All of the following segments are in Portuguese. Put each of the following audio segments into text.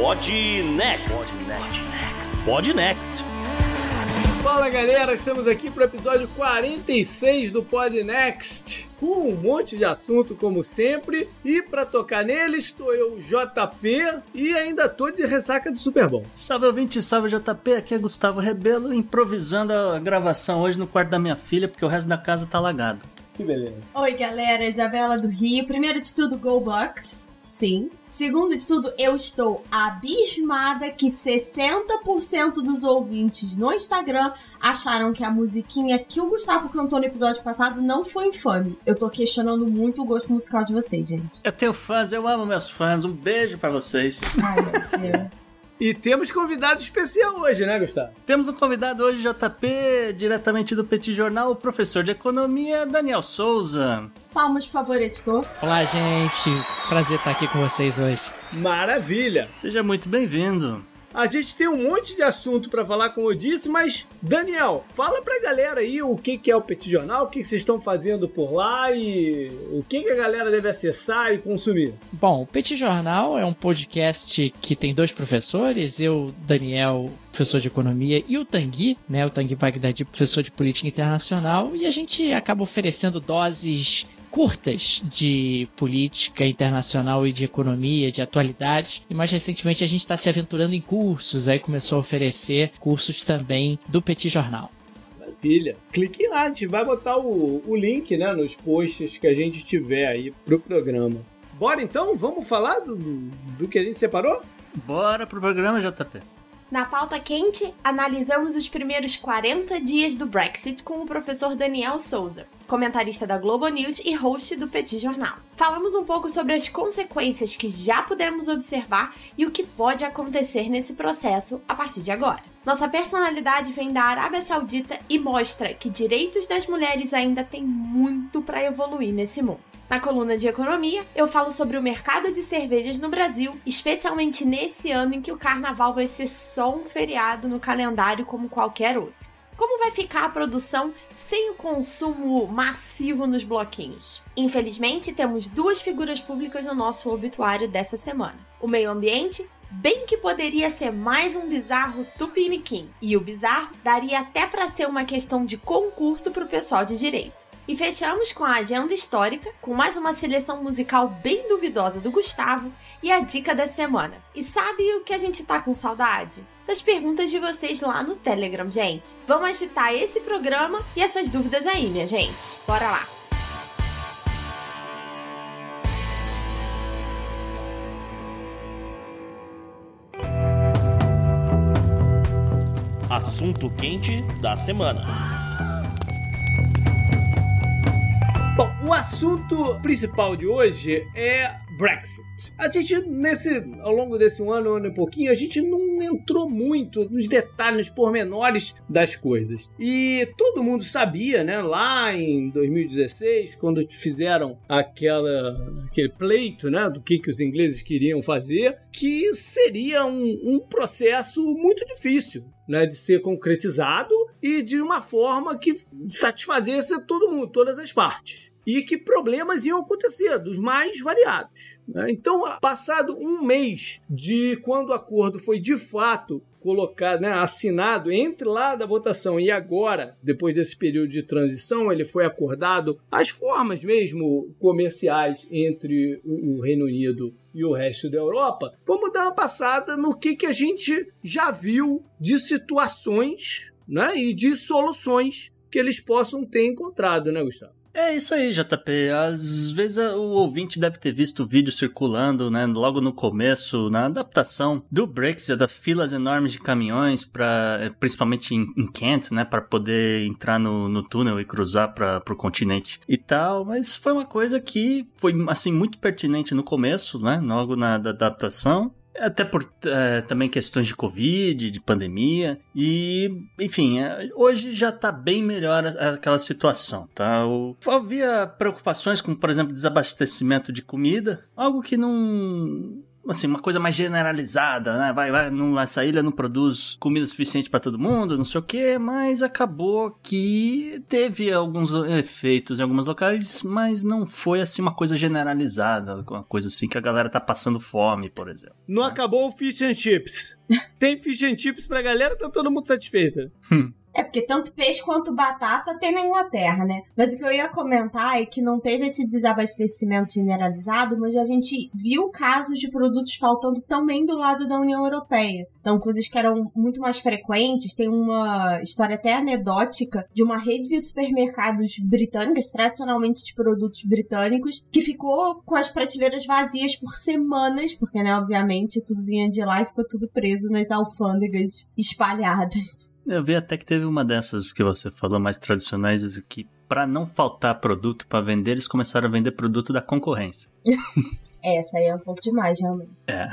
Pod Next. Pod Next. Fala galera, estamos aqui para o episódio 46 do Pod Next, com um monte de assunto como sempre. E para tocar nele estou eu, JP, e ainda tô de ressaca do Super Bom. Salve ouvinte, salve JP, aqui é Gustavo Rebelo, improvisando a gravação hoje no quarto da minha filha, porque o resto da casa tá alagado. Que beleza. Oi galera, Isabela do Rio. Primeiro de tudo, Go Bucks. Sim. Segundo de tudo, eu estou abismada que 60% dos ouvintes no Instagram acharam que a musiquinha que o Gustavo cantou no episódio passado não foi infame. Eu tô questionando muito o gosto musical de vocês, gente. Eu tenho fãs, eu amo meus fãs, um beijo para vocês. Ai, meu Deus. E temos convidado especial hoje, né, Gustavo? Temos um convidado hoje, JP, diretamente do Petit Jornal, o professor de economia, Daniel Souza. Palmas, por favor, editor. Olá, gente. Prazer estar aqui com vocês hoje. Maravilha! Seja muito bem-vindo. A gente tem um monte de assunto para falar, como eu disse, mas Daniel, fala pra galera aí o que, é o Petit Jornal, o que, vocês estão fazendo por lá e o que, a galera deve acessar e consumir. Bom, o Petit Jornal é um podcast que tem dois professores, eu, Daniel, professor de economia, e o Tanguy, né, o Tanguy Bagdadi, professor de política internacional, e a gente acaba oferecendo doses curtas de política internacional e de economia, de atualidade. E mais recentemente a gente está se aventurando em cursos, aí começou a oferecer cursos também do Petit Jornal. Maravilha. Clique lá, a gente vai botar o, o link né, nos posts que a gente tiver aí pro programa. Bora então? Vamos falar do, do que a gente separou? Bora pro programa, JP. Na pauta quente, analisamos os primeiros 40 dias do Brexit com o professor Daniel Souza, comentarista da Globo News e host do Petit Jornal. Falamos um pouco sobre as consequências que já pudemos observar e o que pode acontecer nesse processo a partir de agora. Nossa personalidade vem da Arábia Saudita e mostra que direitos das mulheres ainda têm muito para evoluir nesse mundo. Na coluna de economia, eu falo sobre o mercado de cervejas no Brasil, especialmente nesse ano em que o carnaval vai ser só um feriado no calendário como qualquer outro. Como vai ficar a produção sem o consumo massivo nos bloquinhos? Infelizmente, temos duas figuras públicas no nosso obituário dessa semana: o meio ambiente bem que poderia ser mais um bizarro tupiniquim. E o bizarro daria até para ser uma questão de concurso para o pessoal de direito. E fechamos com a agenda histórica, com mais uma seleção musical bem duvidosa do Gustavo e a dica da semana. E sabe o que a gente tá com saudade? Das perguntas de vocês lá no Telegram, gente. Vamos agitar esse programa e essas dúvidas aí, minha gente. Bora lá! Assunto quente da semana. Bom, o assunto principal de hoje é Brexit. A gente, nesse, ao longo desse um ano, um ano e pouquinho, a gente não entrou muito nos detalhes, nos pormenores das coisas. E todo mundo sabia, né, lá em 2016, quando fizeram aquela, aquele pleito, né, do que, que os ingleses queriam fazer, que seria um, um processo muito difícil. Né, de ser concretizado e de uma forma que satisfazesse todo mundo, todas as partes e que problemas iam acontecer, dos mais variados. Né? Então, passado um mês de quando o acordo foi de fato colocado, né, assinado entre lá da votação e agora, depois desse período de transição, ele foi acordado as formas mesmo comerciais entre o Reino Unido e o resto da Europa. Vamos dar uma passada no que, que a gente já viu de situações né, e de soluções que eles possam ter encontrado, né, Gustavo? É isso aí, JP. Às vezes o ouvinte deve ter visto o vídeo circulando, né, logo no começo, na adaptação do Brexit, das filas enormes de caminhões, para principalmente em, em Kent, né, para poder entrar no, no túnel e cruzar para o continente e tal. Mas foi uma coisa que foi assim muito pertinente no começo, né, logo na da adaptação. Até por é, também questões de Covid, de pandemia. E, enfim, é, hoje já está bem melhor aquela situação, tá? O, havia preocupações com, por exemplo, desabastecimento de comida, algo que não assim, uma coisa mais generalizada, né? Vai, vai, não, essa ilha não produz comida suficiente para todo mundo, não sei o que, mas acabou que teve alguns efeitos em alguns locais, mas não foi assim uma coisa generalizada, uma coisa assim que a galera tá passando fome, por exemplo. Não acabou o fish and chips. Tem fish and chips pra galera, tá todo mundo satisfeito. Hum. É porque tanto peixe quanto batata tem na Inglaterra, né? Mas o que eu ia comentar é que não teve esse desabastecimento generalizado, mas a gente viu casos de produtos faltando também do lado da União Europeia. Então, coisas que eram muito mais frequentes. Tem uma história até anedótica de uma rede de supermercados britânicas, tradicionalmente de produtos britânicos, que ficou com as prateleiras vazias por semanas, porque, né, obviamente, tudo vinha de lá e ficou tudo preso nas alfândegas espalhadas. Eu vi até que teve uma dessas que você falou, mais tradicionais, que para não faltar produto para vender, eles começaram a vender produto da concorrência. É, essa aí é um pouco demais, realmente. É.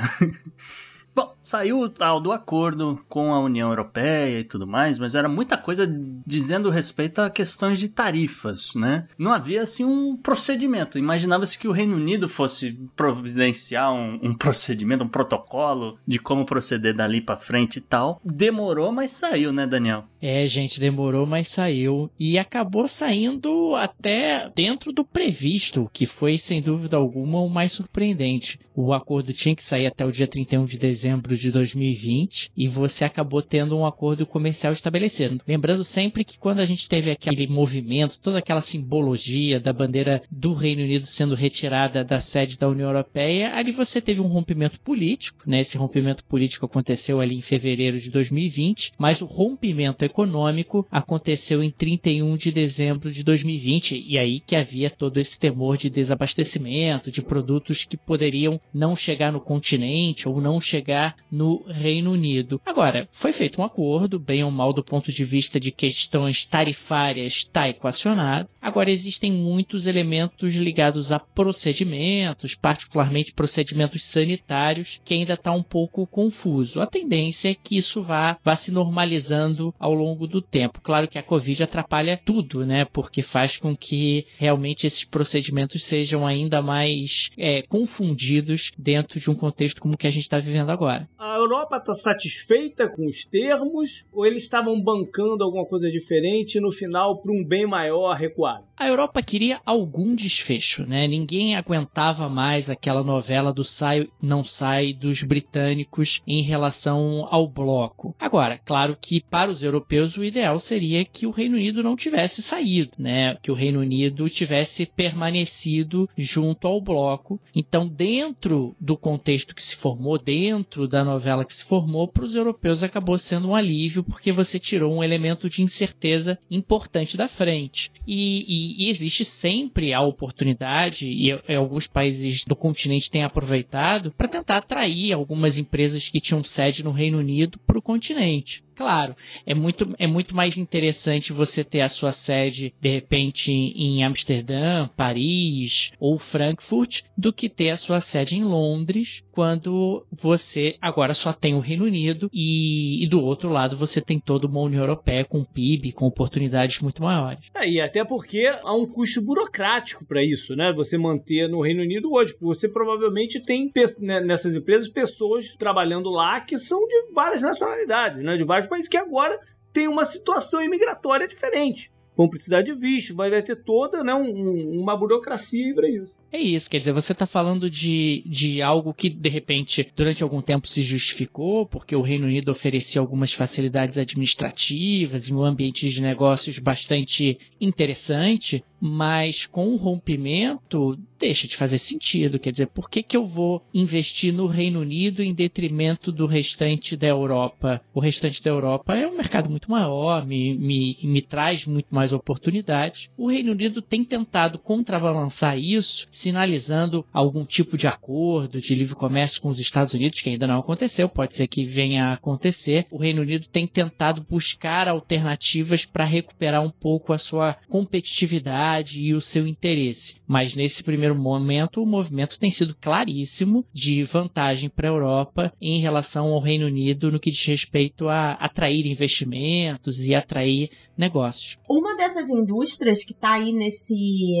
Bom, saiu o tal do acordo com a União Europeia e tudo mais, mas era muita coisa dizendo respeito a questões de tarifas, né? Não havia assim um procedimento. Imaginava-se que o Reino Unido fosse providenciar um, um, procedimento, um protocolo de como proceder dali para frente e tal. Demorou, mas saiu, né, Daniel? É, gente, demorou, mas saiu e acabou saindo até dentro do previsto, que foi sem dúvida alguma o mais surpreendente. O acordo tinha que sair até o dia 31 de dezembro dezembro de 2020 e você acabou tendo um acordo comercial estabelecido. Lembrando sempre que quando a gente teve aquele movimento, toda aquela simbologia da bandeira do Reino Unido sendo retirada da sede da União Europeia, ali você teve um rompimento político, né? Esse rompimento político aconteceu ali em fevereiro de 2020, mas o rompimento econômico aconteceu em 31 de dezembro de 2020 e aí que havia todo esse temor de desabastecimento, de produtos que poderiam não chegar no continente ou não chegar chegar no Reino Unido. Agora, foi feito um acordo, bem ou mal do ponto de vista de questões tarifárias, está equacionado. Agora, existem muitos elementos ligados a procedimentos, particularmente procedimentos sanitários, que ainda está um pouco confuso. A tendência é que isso vá, vá se normalizando ao longo do tempo. Claro que a Covid atrapalha tudo, né? Porque faz com que realmente esses procedimentos sejam ainda mais é, confundidos dentro de um contexto como o que a gente está vivendo agora agora. A Europa está satisfeita com os termos ou eles estavam bancando alguma coisa diferente e no final, para um bem maior, recuado? A Europa queria algum desfecho, né? Ninguém aguentava mais aquela novela do sai não sai dos britânicos em relação ao bloco. Agora, claro que para os europeus o ideal seria que o Reino Unido não tivesse saído, né? Que o Reino Unido tivesse permanecido junto ao bloco. Então, dentro do contexto que se formou, dentro da novela que se formou, para os europeus acabou sendo um alívio porque você tirou um elemento de incerteza importante da frente. e, e e, existe sempre a oportunidade, e, e alguns países do continente têm aproveitado, para tentar atrair algumas empresas que tinham sede no Reino Unido para o continente. Claro, é muito, é muito mais interessante você ter a sua sede, de repente, em Amsterdã, Paris ou Frankfurt, do que ter a sua sede em Londres, quando você agora só tem o Reino Unido e, e do outro lado você tem toda uma União Europeia com PIB, com oportunidades muito maiores. É, e até porque há um custo burocrático para isso, né? Você manter no Reino Unido hoje. Você provavelmente tem né, nessas empresas pessoas trabalhando lá que são de várias nacionalidades, né? De vários país que agora tem uma situação imigratória diferente. Vão precisar de visto, vai ter toda né, um, uma burocracia para isso. É isso, quer dizer, você está falando de, de algo que, de repente, durante algum tempo se justificou, porque o Reino Unido oferecia algumas facilidades administrativas e um ambiente de negócios bastante interessante, mas com o rompimento deixa de fazer sentido. Quer dizer, por que, que eu vou investir no Reino Unido em detrimento do restante da Europa? O restante da Europa é um mercado muito maior, me, me, me traz muito mais oportunidades. O Reino Unido tem tentado contrabalançar isso sinalizando algum tipo de acordo de livre comércio com os Estados Unidos, que ainda não aconteceu, pode ser que venha a acontecer. O Reino Unido tem tentado buscar alternativas para recuperar um pouco a sua competitividade e o seu interesse. Mas nesse primeiro momento, o movimento tem sido claríssimo de vantagem para a Europa em relação ao Reino Unido no que diz respeito a atrair investimentos e atrair negócios. Uma dessas indústrias que está aí nesse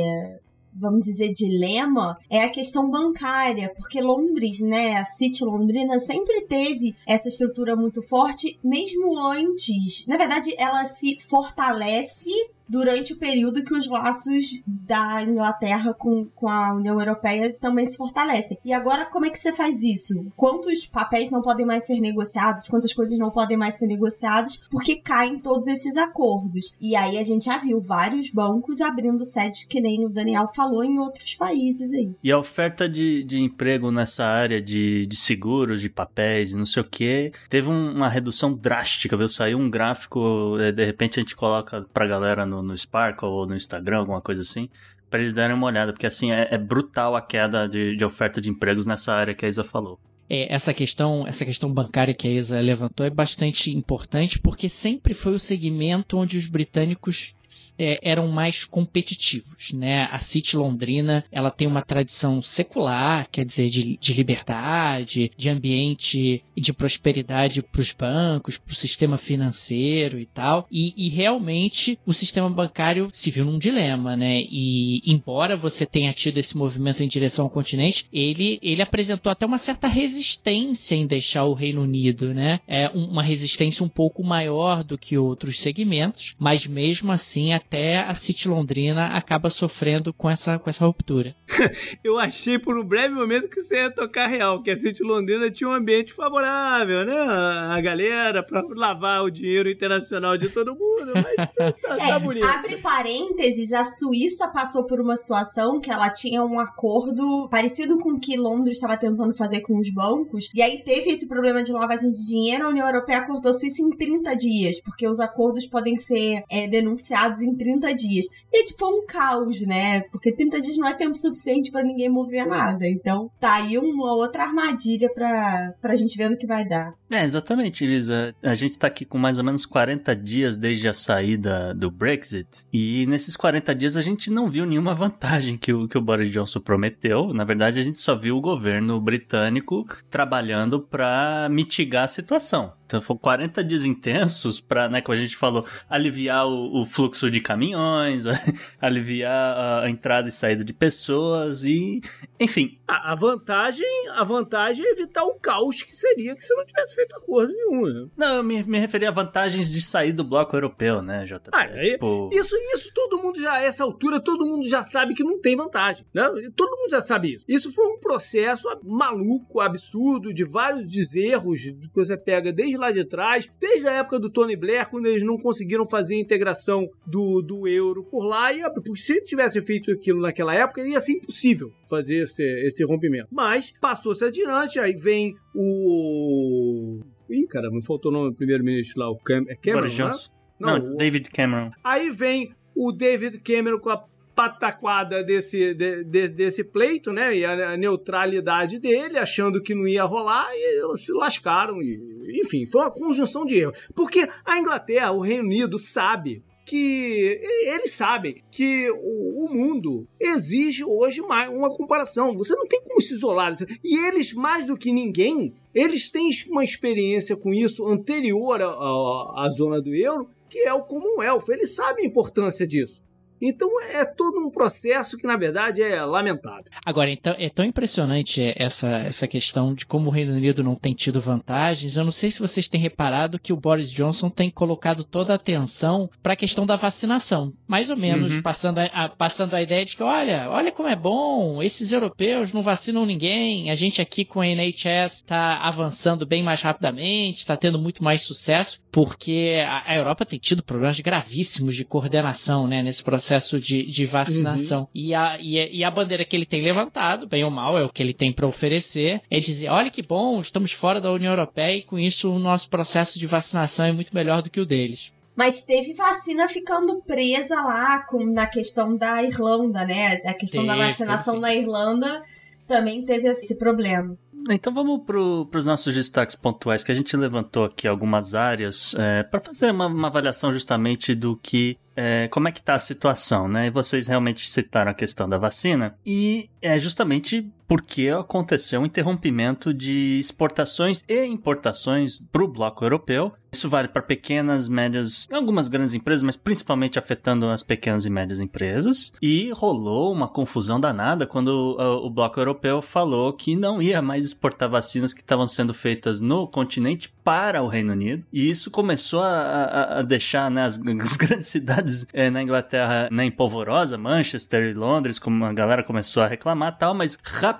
vamos dizer, dilema é a questão bancária, porque Londres, né, a City Londrina sempre teve essa estrutura muito forte, mesmo antes. Na verdade, ela se fortalece durante o período que os laços da Inglaterra com, com a União Europeia também se fortalecem. E agora, como é que você faz isso? Quantos papéis não podem mais ser negociados? Quantas coisas não podem mais ser negociadas? Porque caem todos esses acordos. E aí a gente já viu vários bancos abrindo sedes, que nem o Daniel falou, em outros países aí. E a oferta de, de emprego nessa área de, de seguros, de papéis e não sei o que, teve um, uma redução drástica, viu? Saiu um gráfico, é, de repente a gente coloca pra galera no, no Sparkle ou no Instagram, alguma coisa assim, para eles darem uma olhada, porque assim é, é brutal a queda de, de, oferta de empregos nessa área que a Isa falou. É, essa questão, essa questão bancária que a Isa levantou é bastante importante porque sempre foi o segmento onde os britânicos é, eram mais competitivos, né? A City Londrina, ela tem uma tradição secular, quer dizer, de, de liberdade, de ambiente de prosperidade para os bancos, para o sistema financeiro e tal. E, e, realmente o sistema bancário se viu num dilema, né? E embora você tenha tido esse movimento em direção ao continente, ele, ele apresentou até uma certa resistência em deixar o Reino Unido, né? É uma resistência um pouco maior do que outros segmentos, mas mesmo assim assim até a City Londrina acaba sofrendo com essa, com essa ruptura. eu achei por um breve momento que você ia tocar real, que a City Londrina tinha um ambiente favorável, né? A galera para lavar o dinheiro internacional de todo mundo, mas tá, tá, tá é, bonito. Abre parênteses, a Suíça passou por uma situação que ela tinha um acordo parecido com o que Londres estava tentando fazer com os bancos, e aí teve esse problema de lavagem de dinheiro, a União Europeia cortou a Suíça em 30 dias, porque os acordos podem ser é, denunciados em 30 dias. E tipo, foi um caos, né? Porque 30 dias não é tempo suficiente para ninguém mover nada. Então, tá aí uma outra armadilha pra, pra gente ver no que vai dar. É, exatamente, Elisa. A gente tá aqui com mais ou menos 40 dias desde a saída do Brexit. E nesses 40 dias a gente não viu nenhuma vantagem que o, que o Boris Johnson prometeu. Na verdade, a gente só viu o governo britânico trabalhando para mitigar a situação. Então foram 40 dias intensos para, né, como a gente falou, aliviar o, o fluxo de caminhões, aliviar a, entrada e saída de pessoas e, enfim. A, a, vantagem, a vantagem é evitar o caos que seria que se não tivesse feito acordo nenhum. Né? Não, eu me, me referia a vantagens de sair do bloco europeu, né, JP? Ah, é, tipo... isso, isso todo mundo já, a essa altura, todo mundo já sabe que não tem vantagem, né? Todo mundo já sabe isso. Isso foi um processo maluco, absurdo, de vários erros que você pega desde lá de trás, desde a época do Tony Blair, quando eles não conseguiram fazer a integração do, do euro por lá, e, porque se tivesse feito aquilo naquela época, ia ser impossível fazer esse, esse rompimento. Mas passou-se adiante, aí vem o. Ih, cara, me faltou o nome do primeiro-ministro lá, o Cam... é Cameron, né? Não, não o... David Cameron. Aí vem o David Cameron com a pataquada desse, de, de, desse pleito, né? E a, a, neutralidade dele, achando que não ia rolar, e se lascaram. E, enfim, foi uma conjunção de erros. Porque a Inglaterra, o Reino Unido, sabe que eles sabem que o, mundo exige hoje mais uma comparação. Você não tem como se isolar. E eles, mais do que ninguém, eles têm uma experiência com isso anterior à, à zona do euro, que é o Commonwealth. Eles sabem a importância disso. Então é todo um processo que, na verdade, é lamentável. Agora, então, é tão impressionante essa, essa questão de como o Reino Unido não tem tido vantagens. Eu não sei se vocês têm reparado que o Boris Johnson tem colocado toda a atenção para a questão da vacinação. Mais ou menos uhum. passando, a, a, passando a ideia de que, olha, olha como é bom, esses europeus não vacinam ninguém, a gente aqui com a NHS está avançando bem mais rapidamente, está tendo muito mais sucesso, porque a, a Europa tem tido problemas gravíssimos de coordenação né, nesse processo processo de, de vacinação. Uhum. E, a, e, a bandeira que ele tem levantado, bem ou mal, é o que ele tem para oferecer, é dizer: olha que bom, estamos fora da União Europeia e com isso o nosso processo de vacinação é muito melhor do que o deles mas teve vacina ficando presa lá com, na questão da Irlanda, né? A questão da vacinação na Irlanda também teve esse problema. Então vamos para os nossos destaques pontuais, que a gente levantou aqui algumas áreas é, para fazer uma, uma avaliação justamente do que é, como é que está a situação, né? E vocês realmente citaram a questão da vacina e é justamente porque aconteceu um interrompimento de exportações e importações para o bloco europeu. Isso vale para pequenas, médias, algumas grandes empresas, mas principalmente afetando as pequenas e médias empresas. E rolou uma confusão danada quando o, o bloco europeu falou que não ia mais exportar vacinas que estavam sendo feitas no continente para o Reino Unido. E isso começou a, a, a deixar né, as, as, grandes cidades é, na Inglaterra né, em polvorosa, Manchester e Londres, como a galera começou a reclamar tal, mas rapidamente,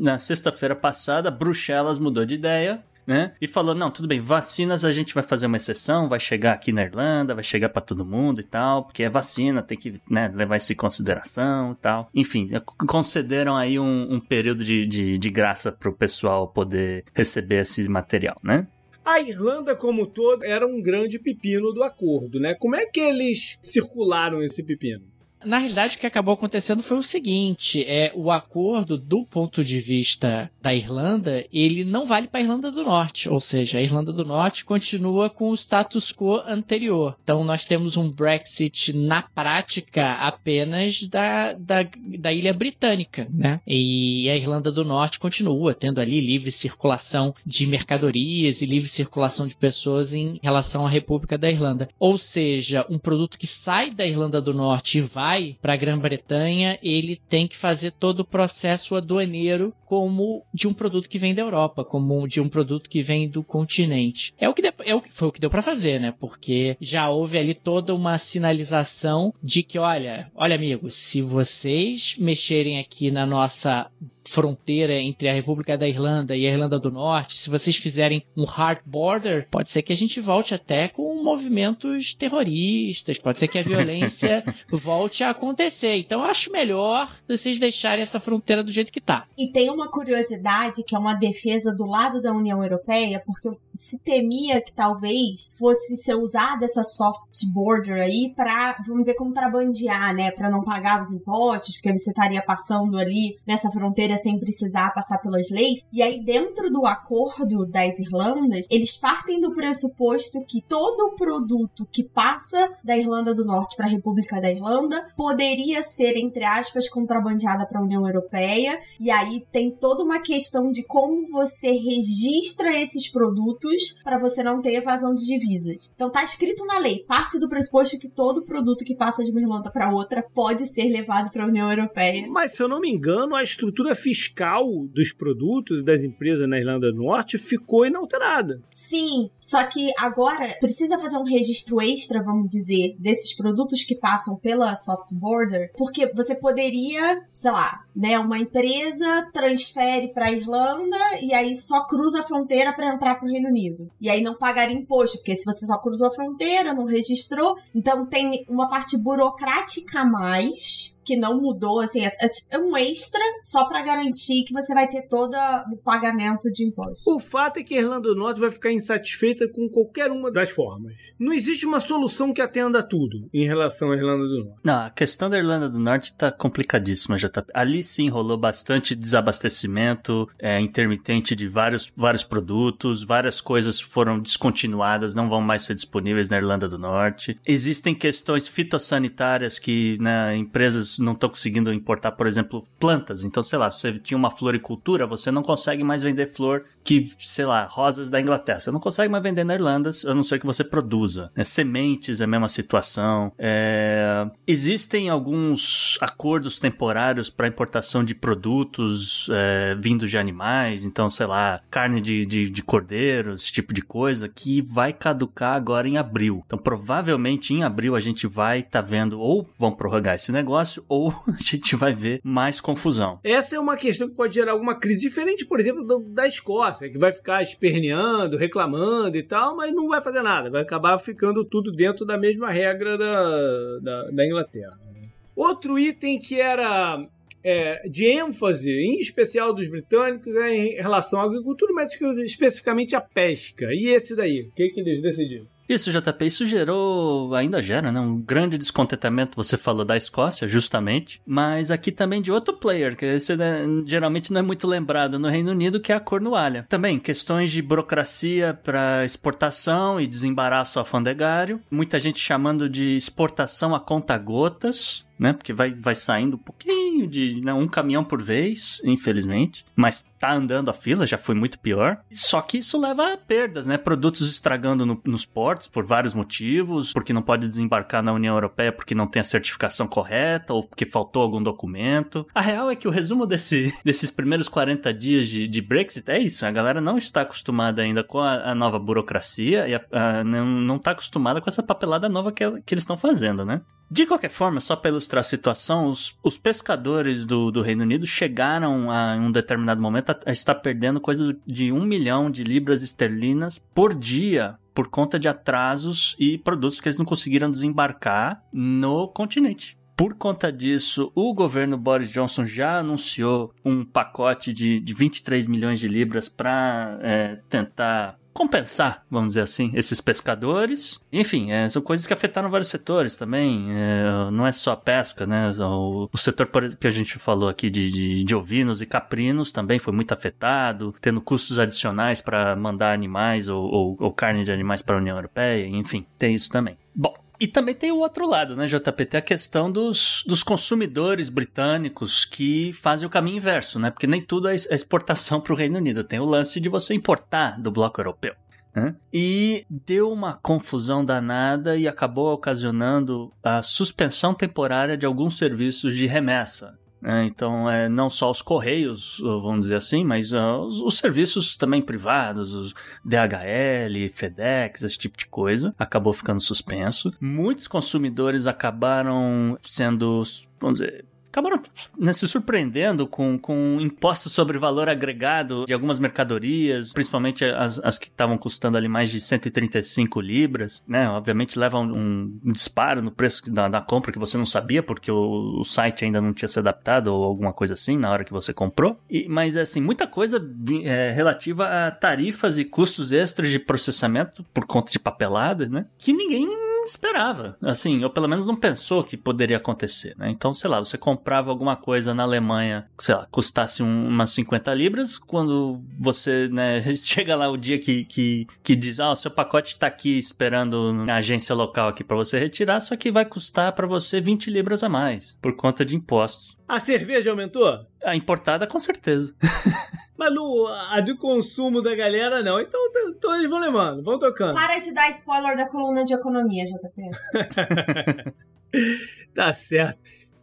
na sexta-feira passada, Bruxelas mudou de ideia né? E falou: não, tudo bem, vacinas a gente vai fazer uma exceção, vai chegar aqui na Irlanda, vai chegar para todo mundo e tal, porque é vacina, tem que né, levar isso em consideração e tal. Enfim, concederam aí um, um período de, de, de graça pro pessoal poder receber esse material, né? A Irlanda, como todo, era um grande pepino do acordo, né? Como é que eles circularam esse pepino? Na realidade, o que acabou acontecendo foi o seguinte: é o acordo do ponto de vista da Irlanda, ele não vale para a Irlanda do Norte, ou seja, a Irlanda do Norte continua com o status quo anterior. Então, nós temos um Brexit na prática apenas da, da, da ilha britânica, né? E a Irlanda do Norte continua tendo ali livre circulação de mercadorias e livre circulação de pessoas em relação à República da Irlanda. Ou seja, um produto que sai da Irlanda do Norte e vai vai para a Grã-Bretanha, ele tem que fazer todo o processo aduaneiro como de um produto que vem da Europa, como de um produto que vem do continente. É o que, é o foi o que deu para fazer, né? Porque já houve ali toda uma sinalização de que, olha, olha amigos, se vocês mexerem aqui na nossa fronteira entre a República da Irlanda e a Irlanda do Norte, se vocês fizerem um hard border, pode ser que a gente volte até com movimentos terroristas, pode ser que a violência volte a acontecer. Então eu acho melhor vocês deixarem essa fronteira do jeito que tá. E tem uma curiosidade que é uma defesa do lado da União Europeia, porque se temia que talvez fosse ser usada essa soft border aí para, vamos dizer, contrabandear, né, para não pagar os impostos, porque você estaria passando ali nessa fronteira sem precisar passar pelas leis. E aí, dentro do acordo das Irlandas, eles partem do pressuposto que todo produto que passa da Irlanda do Norte para a República da Irlanda poderia ser, entre aspas, contrabandeada para a União Europeia. E aí tem toda uma questão de como você registra esses produtos para você não ter evasão de divisas. Então tá escrito na lei, parte do pressuposto que todo produto que passa de uma Irlanda para outra pode ser levado para a União Europeia. Mas se eu não me engano, a estrutura fiscal dos produtos das empresas na Irlanda do Norte ficou inalterada. Sim, só que agora precisa fazer um registro extra, vamos dizer, desses produtos que passam pela soft border, porque você poderia, sei lá, né, uma empresa transfere para Irlanda e aí só cruza a fronteira para entrar para o Reino Unido. E aí não pagar imposto, porque se você só cruzou a fronteira, não registrou, então tem uma parte burocrática a mais que não mudou, assim, é, é, tipo, é um extra só para garantir que você vai ter todo o pagamento de imposto. O fato é que a Irlanda do Norte vai ficar insatisfeita com qualquer uma das formas. Não existe uma solução que atenda a tudo em relação à Irlanda do Norte. Não, a questão da Irlanda do Norte tá complicadíssima, já tá. Ali sim rolou bastante desabastecimento é, intermitente de vários, vários produtos, várias coisas foram descontinuadas, não vão mais ser disponíveis na Irlanda do Norte. Existem questões fitossanitárias que né, empresas não estão conseguindo importar, por exemplo, plantas. Então, sei lá, você tinha uma floricultura, você não consegue mais vender flor que, sei lá, rosas da Inglaterra. Você não consegue mais vender na Irlanda, a não ser que você produza. É, sementes é a mesma situação. É... Existem alguns acordos temporários para importação de produtos é, vindos de animais, então, sei lá, carne de, de, de cordeiro, esse tipo de coisa, que vai caducar agora em abril. Então, provavelmente em abril a gente vai estar tá vendo ou vão prorrogar esse negócio ou a gente vai ver mais confusão. Essa é uma questão que pode gerar alguma crise diferente, por exemplo, da Escócia que vai ficar esperneando, reclamando e tal, mas não vai fazer nada, vai acabar ficando tudo dentro da mesma regra da, da, da Inglaterra. Né? Outro item que era é, de ênfase, em especial dos britânicos, é em relação à agricultura, mas especificamente à pesca. E esse daí? O que, que eles decidiram? Isso, JP, isso gerou, ainda gera, né? Um grande descontentamento, você falou da Escócia, justamente, mas aqui também de outro player, que esse né, geralmente não é muito lembrado no Reino Unido, que é a Cornualha. Também, questões de burocracia para exportação e desembaraço alfandegário, muita gente chamando de exportação a conta-gotas, né? Porque vai, vai saindo um pouquinho de né, um caminhão por vez, infelizmente. Mas tá andando a fila, já foi muito pior. Só que isso leva a perdas, né? Produtos estragando no, nos portos por vários motivos, porque não pode desembarcar na União Europeia porque não tem a certificação correta ou porque faltou algum documento. A real é que o resumo desse, desses primeiros 40 dias de, de Brexit é isso. A galera não está acostumada ainda com a, a nova burocracia e a, a, não, não tá acostumada com essa papelada nova que, que eles estão fazendo, né? De qualquer forma, só para ilustrar a situação, os, os pescadores do, do, Reino Unido chegaram a, em um determinado momento a, a estar perdendo coisa de um milhão de libras esterlinas por dia por conta de atrasos e produtos que eles não conseguiram desembarcar no continente. Por conta disso, o governo Boris Johnson já anunciou um pacote de, de 23 milhões de libras para é, tentar compensar, vamos dizer assim, esses pescadores. Enfim, é, são coisas que afetaram vários setores também. É, não é só a pesca, né? O, o setor que a gente falou aqui de, de, de, ovinos e caprinos também foi muito afetado, tendo custos adicionais para mandar animais ou, ou, ou carne de animais para a União Europeia. Enfim, tem isso também. Bom, e também tem o outro lado, né, JPT, a questão dos, dos consumidores britânicos que fazem o caminho inverso, né? Porque nem tudo é, é exportação para o Reino Unido. Tem o lance de você importar do bloco europeu. Né? E deu uma confusão danada e acabou ocasionando a suspensão temporária de alguns serviços de remessa. É, então, é, não só os correios, vamos dizer assim, mas uh, os, os, serviços também privados, os DHL, FedEx, esse tipo de coisa, acabou ficando suspenso. Muitos consumidores acabaram sendo, vamos dizer, acabaram né, se surpreendendo com, com impostos sobre valor agregado de algumas mercadorias, principalmente as, as que estavam custando ali mais de 135 libras, né? Obviamente leva um, um disparo no preço da, da, compra que você não sabia, porque o, o, site ainda não tinha se adaptado ou alguma coisa assim na hora que você comprou. E, mas, assim, muita coisa é, relativa a tarifas e custos extras de processamento por conta de papeladas, né? Que ninguém esperava, assim, ou pelo menos não pensou que poderia acontecer, né? Então, sei lá, você comprava alguma coisa na Alemanha, sei lá, custasse um, umas 50 libras, quando você, né, chega lá o dia que, que, que diz, ah, o seu pacote tá aqui esperando na agência local aqui para você retirar, só que vai custar para você 20 libras a mais, por conta de impostos. A cerveja aumentou? A importada, com certeza. Mas no, a de consumo da galera, não. Então, então eles vão levando, vão tocando. Para de dar spoiler da coluna de economia, JP. tá certo.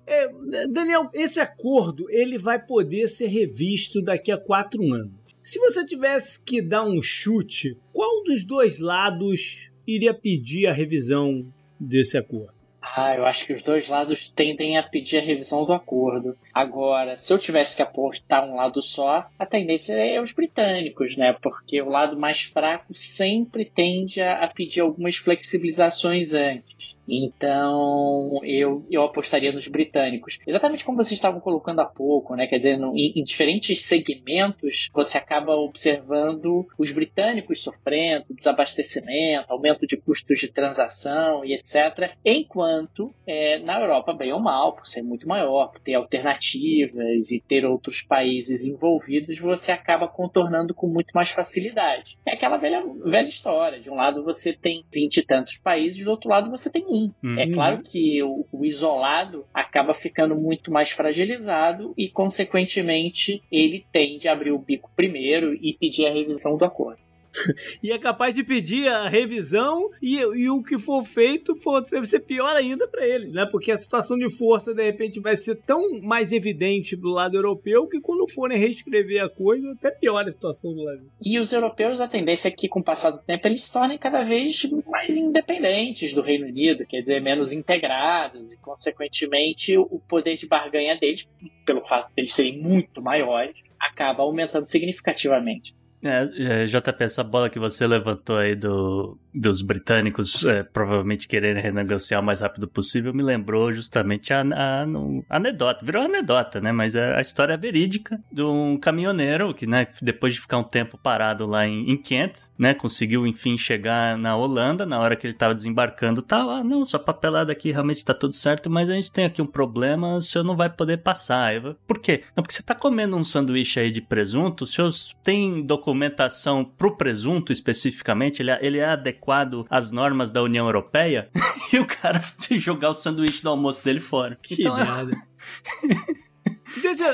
É, Daniel, esse acordo ele vai poder ser revisto daqui a quatro anos. Se você tivesse que dar um chute, qual dos dois lados iria pedir a revisão desse acordo? Ah, eu acho que os dois lados tendem a pedir a revisão do acordo. Agora, se eu tivesse que apostar um lado só, a tendência é os britânicos, né? Porque o lado mais fraco sempre tende a pedir algumas flexibilizações antes. Então, eu, eu apostaria nos britânicos. Exatamente como vocês estavam colocando há pouco, né? Quer dizer, no, em, em, diferentes segmentos, você acaba observando os britânicos sofrendo desabastecimento, aumento de custos de transação e etc. Enquanto é, na Europa, bem ou mal, por ser muito maior, por ter alternativas e ter outros países envolvidos, você acaba contornando com muito mais facilidade. É aquela velha, velha história. De um lado você tem vinte e tantos países, do outro lado você tem um. Uhum. É claro que o, o isolado acaba ficando muito mais fragilizado e, consequentemente, ele tende a abrir o bico primeiro e pedir a revisão do acordo. e é capaz de pedir a revisão e, e o que for feito for, deve ser pior ainda para eles, né? Porque a situação de força, de repente, vai ser tão mais evidente do lado europeu que quando forem reescrever a coisa, até piora a situação do lado. E os europeus, a tendência é que, com o passar do tempo, eles se tornem cada vez mais independentes do Reino Unido, quer dizer, menos integrados e, consequentemente, o poder de barganha deles, pelo fato de eles serem muito maiores, acaba aumentando significativamente. É, é, JP, essa bola que você levantou aí do, dos britânicos é, provavelmente quererem renegociar o mais rápido possível me lembrou justamente a, a, a anedota. Virou anedota, né? Mas é a história verídica de um caminhoneiro que, né, depois de ficar um tempo parado lá em, em Kent, né, conseguiu enfim chegar na Holanda. Na hora que ele estava desembarcando, tá lá, não, sua papelada aqui realmente tá tudo certo, mas a gente tem aqui um problema, o senhor não vai poder passar. Eu, Por quê? Não, porque você tá comendo um sanduíche aí de presunto, o senhor tem documentação pro presunto especificamente, ele, é, ele é adequado às normas da União Europeia? e o cara jogar o sanduíche do almoço dele fora. Que então, merda. Deixa,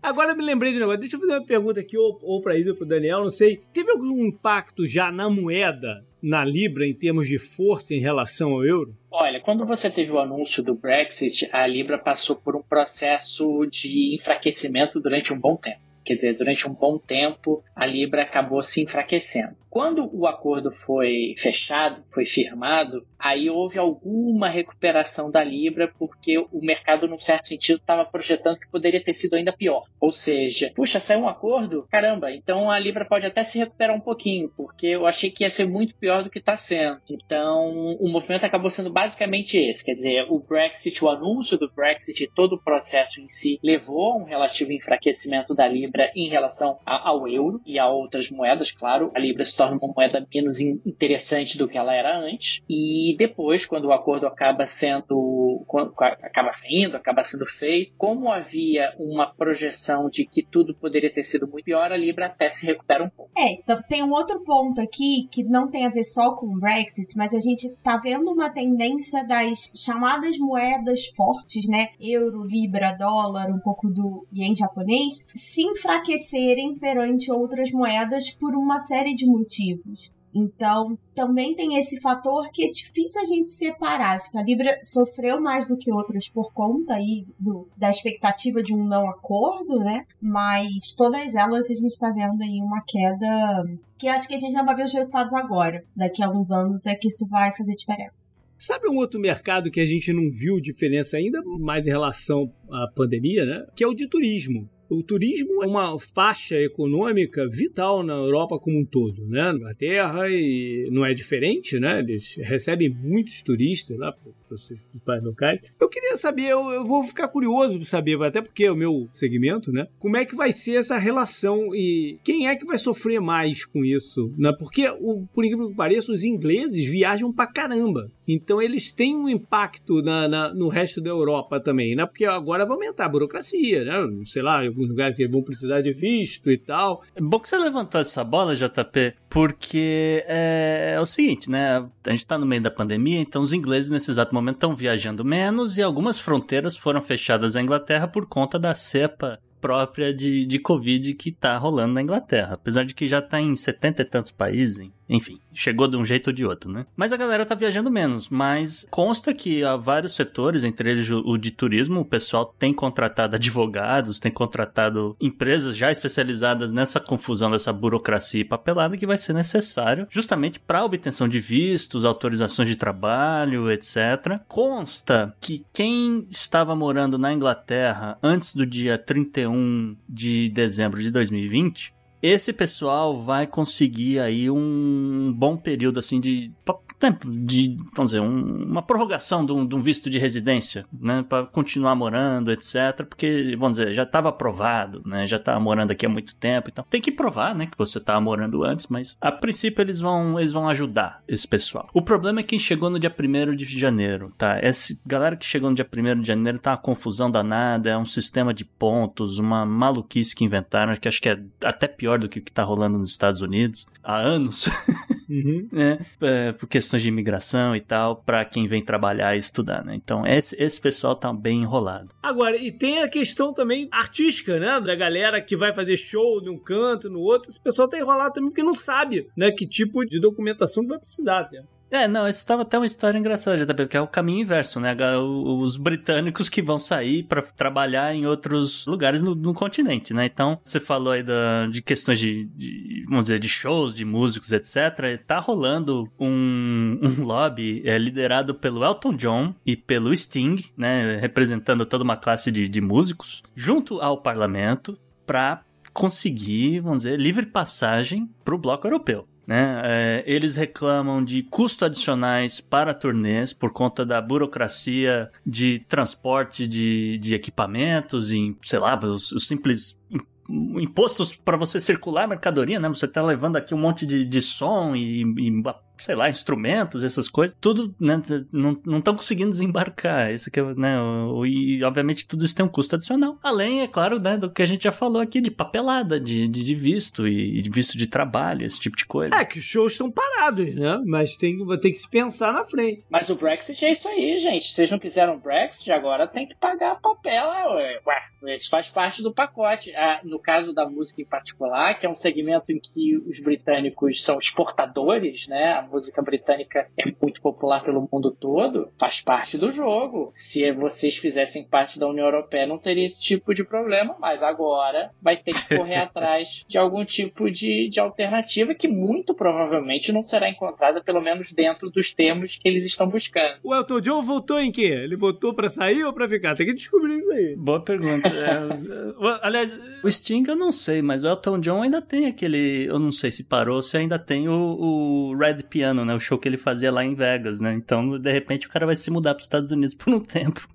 Agora me lembrei de um negócio. Deixa eu fazer uma pergunta aqui, ou, ou pra Isa ou pro Daniel, não sei. Teve algum impacto já na moeda, na Libra, em termos de força em relação ao euro? Olha, quando você teve o anúncio do Brexit, a Libra passou por um processo de enfraquecimento durante um bom tempo. Quer dizer, durante um bom tempo, a Libra acabou se enfraquecendo. Quando o acordo foi fechado, foi firmado, aí houve alguma recuperação da Libra, porque o mercado, num certo sentido, estava projetando que poderia ter sido ainda pior. Ou seja, puxa, saiu um acordo? Caramba, então a Libra pode até se recuperar um pouquinho, porque eu achei que ia ser muito pior do que está sendo. Então, o movimento acabou sendo basicamente esse. Quer dizer, o Brexit, o anúncio do Brexit e todo o processo em si levou a um relativo enfraquecimento da Libra em relação ao euro e a outras moedas, claro. A Libra se torna uma moeda menos interessante do que ela era antes. E depois, quando o acordo acaba sendo, acaba saindo, acaba sendo feito, como havia uma projeção de que tudo poderia ter sido muito pior, a Libra até se recupera um pouco. É, então tem um outro ponto aqui que não tem a ver só com o Brexit, mas a gente tá vendo uma tendência das chamadas moedas fortes, né? Euro, Libra, dólar, um pouco do ien japonês, se enfraquecerem perante outras moedas por uma série de motivos motivos. Então, também tem esse fator que é difícil a gente separar. Acho que a Libra sofreu mais do que outras por conta aí do, da expectativa de um não acordo, né? Mas todas elas a gente está vendo aí uma queda que acho que a gente não vai ver os resultados agora. Daqui a uns anos é que isso vai fazer diferença. Sabe um outro mercado que a gente não viu diferença ainda, mais em relação à pandemia, né? Que é o de turismo. O turismo é uma faixa econômica vital na Europa como um todo, né? Na Inglaterra e não é diferente, né? Eles recebem muitos turistas lá para os seus principais locais. Eu queria saber, eu, eu vou ficar curioso para saber, até porque é o meu segmento, né? Como é que vai ser essa relação e quem é que vai sofrer mais com isso, né? Porque, o, por incrível que pareça, os ingleses viajam pra caramba. Então eles têm um impacto na, na, no resto da Europa também, né? Porque agora vai aumentar a burocracia, né? Sei lá, alguns lugares que vão precisar de visto e tal. É bom que você levantou essa bola, JP, porque é, é o seguinte, né? A gente tá no meio da pandemia, então os ingleses nesse exato momento estão viajando menos e algumas fronteiras foram fechadas à Inglaterra por conta da cepa própria de, de Covid que tá rolando na Inglaterra. Apesar de que já tá em setenta e tantos países, enfim, chegou de um jeito ou de outro, né? Mas a galera tá viajando menos, mas consta que há vários setores, entre eles o de turismo, o pessoal tem contratado advogados, tem contratado empresas já especializadas nessa confusão dessa burocracia e papelada que vai ser necessário justamente para obtenção de vistos, autorizações de trabalho, etc. Consta que quem estava morando na Inglaterra antes do dia 31 de dezembro de 2020 esse pessoal vai conseguir aí um bom período assim de tempo de, vamos dizer, um, uma prorrogação de um, de um, visto de residência, né, para continuar morando, etc, porque, vamos dizer, já estava aprovado, né, já estava morando aqui há muito tempo, então tem que provar, né, que você estava morando antes, mas a princípio eles vão, eles vão ajudar esse pessoal. O problema é quem chegou no dia 1 de janeiro, tá? Essa galera que chegou no dia 1 de janeiro tá uma confusão danada, é um sistema de pontos, uma maluquice que inventaram, que acho que é até pior do que o que tá rolando nos Estados Unidos há anos. Uhum. né? É, por questões de imigração e tal, para quem vem trabalhar e estudar, né? Então, esse, esse pessoal tá bem enrolado. Agora, e tem a questão também artística, né? Da galera que vai fazer show num canto, no outro. Esse pessoal tá enrolado também porque não sabe, né? Que tipo de documentação que vai precisar, né? É, não, isso estava até uma história engraçada, JP, porque é o caminho inverso, né? Os britânicos que vão sair para trabalhar em outros lugares no, no, continente, né? Então, você falou aí da, de questões de, de, vamos dizer, de shows, de músicos, etc. Tá rolando um, um lobby é, liderado pelo Elton John e pelo Sting, né? Representando toda uma classe de, de músicos, junto ao parlamento, para conseguir, vamos dizer, livre passagem para o bloco europeu. Né? É, eles reclamam de custos adicionais para turnês por conta da burocracia de transporte de, de equipamentos, em, sei lá, os, os simples impostos para você circular mercadoria, né? Você tá levando aqui um monte de, de som e, e sei lá, instrumentos, essas coisas, tudo, né, não estão conseguindo desembarcar. Isso que é, né, o, e obviamente tudo isso tem um custo adicional. Além, é claro, né, do que a gente já falou aqui de papelada, de, de, de visto e de visto de trabalho, esse tipo de coisa. É, que os shows estão parados, né? Mas tem, ter que se pensar na frente. Mas o Brexit é isso aí, gente. Vocês não quiseram Brexit, agora tem que pagar a papela, ué. ué. Isso faz parte do pacote. Ah, no caso da música em particular, que é um segmento em que os britânicos são exportadores, né? Música britânica é muito popular pelo mundo todo, faz parte do jogo. Se vocês fizessem parte da União Europeia, não teria esse tipo de problema, mas agora vai ter que correr atrás de algum tipo de, de alternativa que muito provavelmente não será encontrada, pelo menos dentro dos termos que eles estão buscando. O Elton John voltou em quê? Ele voltou para sair ou para ficar? Tem que descobrir isso aí. Boa pergunta. é, aliás, o Sting eu não sei, mas o Elton John ainda tem aquele. Eu não sei se parou, se ainda tem o, o Red Piano, né? O show que ele fazia lá em Vegas, né? Então, de repente, o cara vai se mudar para os Estados Unidos por um tempo.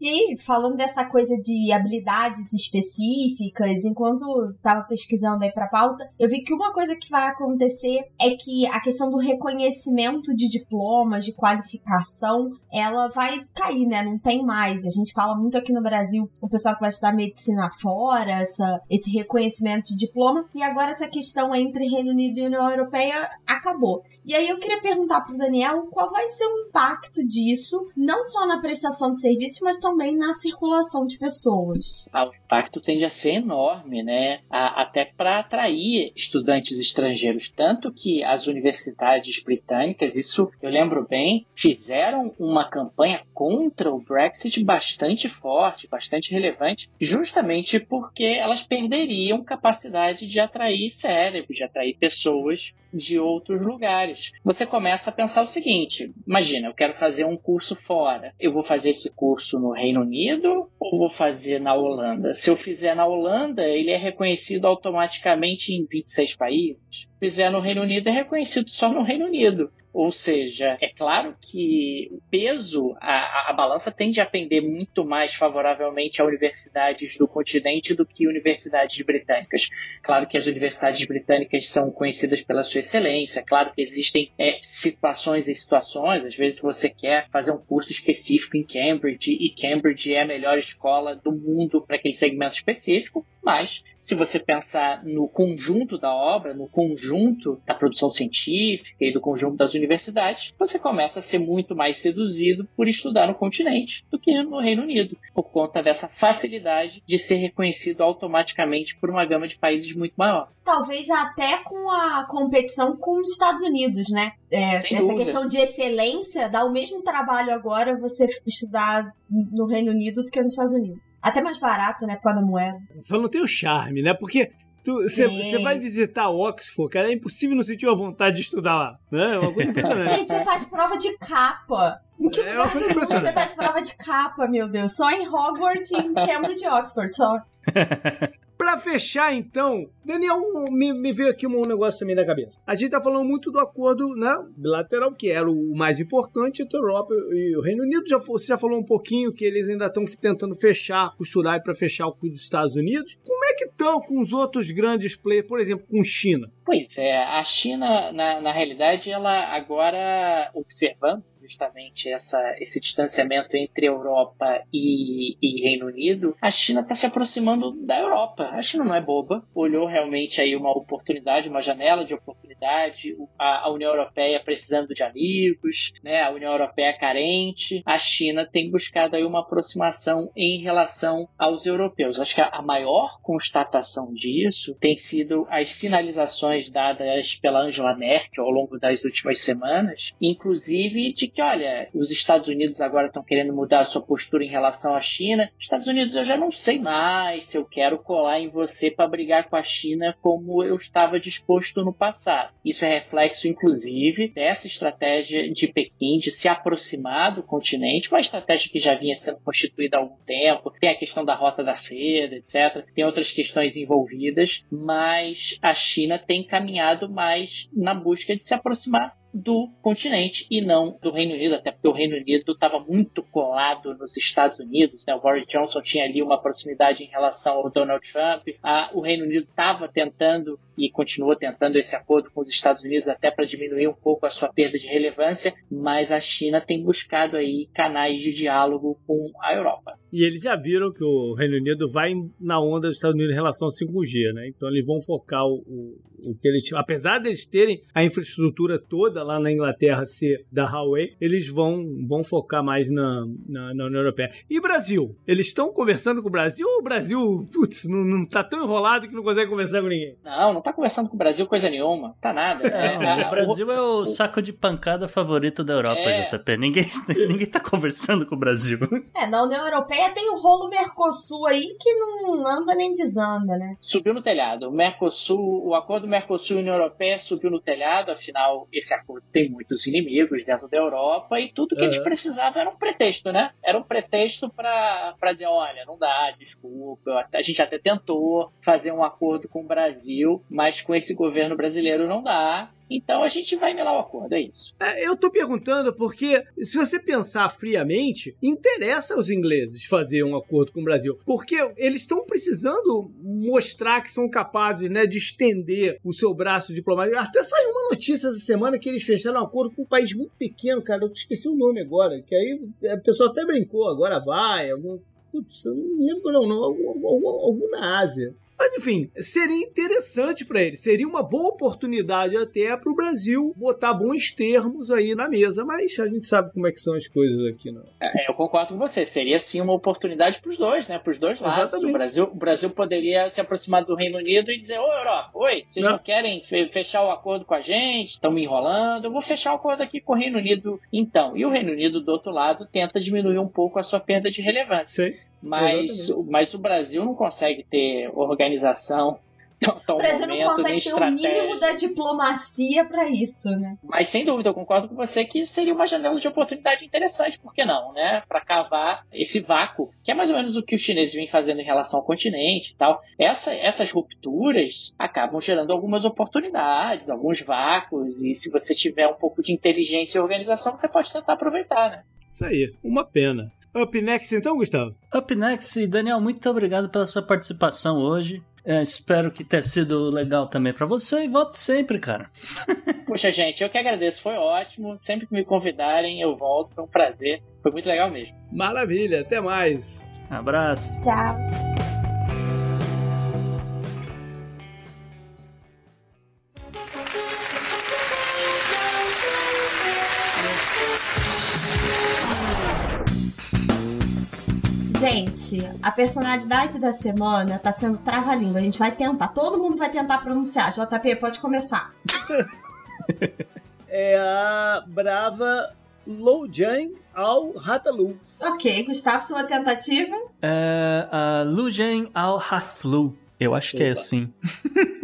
E aí, falando dessa coisa de habilidades específicas, enquanto estava pesquisando aí para pauta, eu vi que uma coisa que vai acontecer é que a questão do reconhecimento de diplomas, de qualificação, ela vai cair, né? Não tem mais. A gente fala muito aqui no Brasil, o pessoal que vai estudar medicina fora, essa, esse reconhecimento de diploma, e agora essa questão entre Reino Unido e União Europeia acabou. E aí eu queria perguntar pro Daniel qual vai ser o impacto disso, não só na prestação de serviço, mas também na circulação de pessoas. Ah, o impacto tende a ser enorme, né? Até para atrair estudantes estrangeiros. Tanto que as universidades britânicas, isso eu lembro bem, fizeram uma campanha contra o Brexit bastante forte, bastante relevante, justamente porque elas perderiam capacidade de atrair cérebros, de atrair pessoas de outros lugares. Você começa a pensar o seguinte: imagina, eu quero fazer um curso fora. Eu vou fazer esse curso no Reino Unido ou vou fazer na Holanda? Se eu fizer na Holanda, ele é reconhecido automaticamente em 26 países. Se fizer no Reino Unido, é reconhecido só no Reino Unido. Ou seja, é claro que o peso, a, a balança tende a pender muito mais favoravelmente a universidades do continente do que universidades britânicas. Claro que as universidades britânicas são conhecidas pela sua excelência, claro que existem é, situações e situações, às vezes você quer fazer um curso específico em Cambridge e Cambridge é a melhor escola do mundo para aquele segmento específico, mas se você pensar no conjunto da obra, no conjunto da produção científica e do conjunto das universidades, você começa a ser muito mais seduzido por estudar no continente do que no Reino Unido, por conta dessa facilidade de ser reconhecido automaticamente por uma gama de países muito maior. Talvez até com a competição com os Estados Unidos, né? É, Sem nessa dúvida. questão de excelência, dá o mesmo trabalho agora você estudar no Reino Unido do que nos Estados Unidos. Até mais barato, né? Por causa da moeda. Só não tem o charme, né? Porque você vai visitar Oxford, cara, é impossível não sentir a vontade de estudar lá. Né? É uma coisa impressionante. Gente, você faz prova de capa. Em que É uma lugar coisa do mundo você faz prova de capa, meu Deus? Só em Hogwarts e em Cambridge e Oxford, só. Pra fechar, então, Daniel, me, me veio aqui um negócio também na cabeça. A gente tá falando muito do acordo né, bilateral, que era o mais importante entre a Europa e o Reino Unido. Já, você já falou um pouquinho que eles ainda estão tentando fechar, costurar para fechar com os Estados Unidos. Como é que estão com os outros grandes players, por exemplo, com China? Pois é, a China, na, na realidade, ela agora, observando justamente essa, esse distanciamento entre Europa e, e Reino Unido, a China está se aproximando da Europa. A China não é boba, olhou realmente aí uma oportunidade, uma janela de oportunidade, a, a União Europeia precisando de amigos, né, a União Europeia carente, a China tem buscado aí uma aproximação em relação aos europeus. Acho que a, a maior constatação disso tem sido as sinalizações dadas pela Angela Merkel ao longo das últimas semanas, inclusive de que, olha, os Estados Unidos agora estão querendo mudar a sua postura em relação à China. Estados Unidos, eu já não sei mais se eu quero colar em você para brigar com a China como eu estava disposto no passado. Isso é reflexo, inclusive, dessa estratégia de Pequim de se aproximar do continente, uma estratégia que já vinha sendo constituída há algum tempo. Tem a questão da rota da seda, etc. Tem outras questões envolvidas, mas a China tem caminhado mais na busca de se aproximar do continente e não do Reino Unido, até porque o Reino Unido estava muito colado nos Estados Unidos. Né? O Boris Johnson tinha ali uma proximidade em relação ao Donald Trump. Ah, o Reino Unido estava tentando e continua tentando esse acordo com os Estados Unidos até para diminuir um pouco a sua perda de relevância, mas a China tem buscado aí canais de diálogo com a Europa. E eles já viram que o Reino Unido vai na onda dos Estados Unidos em relação ao 5G, né? Então eles vão focar o, o, o que eles. Apesar deles terem a infraestrutura toda lá na Inglaterra ser da Huawei, eles vão, vão focar mais na, na, na União Europeia. E Brasil? Eles estão conversando com o Brasil ou o Brasil, putz, não, não tá tão enrolado que não consegue conversar com ninguém? Não, não tá conversando com o Brasil coisa nenhuma. Tá nada. Não, o Brasil é o saco de pancada favorito da Europa, É. JP. Ninguém, ninguém tá conversando com o Brasil. É, na União Europeia tem o rolo Mercosul aí que não anda nem desanda, né? Subiu no telhado. O Mercosul, o acordo Mercosul e União Europeia subiu no telhado, afinal, esse acordo tem muitos inimigos dentro da Europa e tudo que eles Aham. precisavam era um pretexto, né? Era um pretexto para dizer, olha, não dá, desculpa, a gente até tentou fazer um acordo com o Brasil, mas com esse governo brasileiro não dá. Então a gente vai melar o acordo, é isso. É, eu tô perguntando porque, se você pensar friamente, interessa aos ingleses fazer um acordo com o Brasil. Porque eles estão precisando mostrar que são capazes né, de estender o seu braço diplomático. Até saiu uma notícia essa semana que eles fecharam um acordo com um país muito pequeno, cara. Eu esqueci o nome agora. Que aí a pessoa até brincou, agora vai, algum. Putz, eu não lembro não. Algum, algum, algum na Ásia. Mas enfim, seria interessante para ele, seria uma boa oportunidade até para o Brasil botar bons termos aí na mesa, mas a gente sabe como é que são as coisas aqui, não. É, eu concordo com você. Seria sim uma oportunidade para os dois, né? Para os dois lados. Exatamente. O Brasil, o Brasil poderia se aproximar do Reino Unido e dizer: Ô Europa, oi, vocês Não. não, querem fe- fechar o acordo com a gente? Estão me enrolando? Eu vou fechar o acordo aqui com o Reino Unido então. E o Reino Unido, do outro lado, tenta diminuir um pouco a sua perda de relevância. Sei. Mas, mas o Brasil não consegue ter organização. tão- O Brasil não momento, nem consegue ter o mínimo da diplomacia pra isso, né? Mas sem dúvida, eu concordo com você que seria uma janela de oportunidade interessante, por que não, né? Para cavar esse vácuo, que é mais ou menos o que os chineses vêm fazendo em relação ao continente e tal. Essa, essas rupturas acabam gerando algumas oportunidades, alguns vácuos, e se você tiver um pouco de inteligência e organização, você pode tentar aproveitar, né? Isso aí, uma pena. Up next então, Gustavo? Up next, Daniel, muito obrigado pela sua participação hoje. É, espero que tenha sido legal também pra você e volte sempre, cara. Poxa, gente, eu que agradeço, foi ótimo. Sempre que me convidarem, eu volto, foi um prazer. Foi muito legal mesmo. Maravilha, até mais. Abraço. Tchau. Gente, a personalidade da semana tá sendo trava-língua. A gente vai tentar. Todo mundo vai tentar pronunciar. JP, pode começar. É a brava Lojan Al Hatalu. Ok, Gustavo, sua tentativa. É, a Lujen Al-Hathlu. Eu acho que é Opa. assim.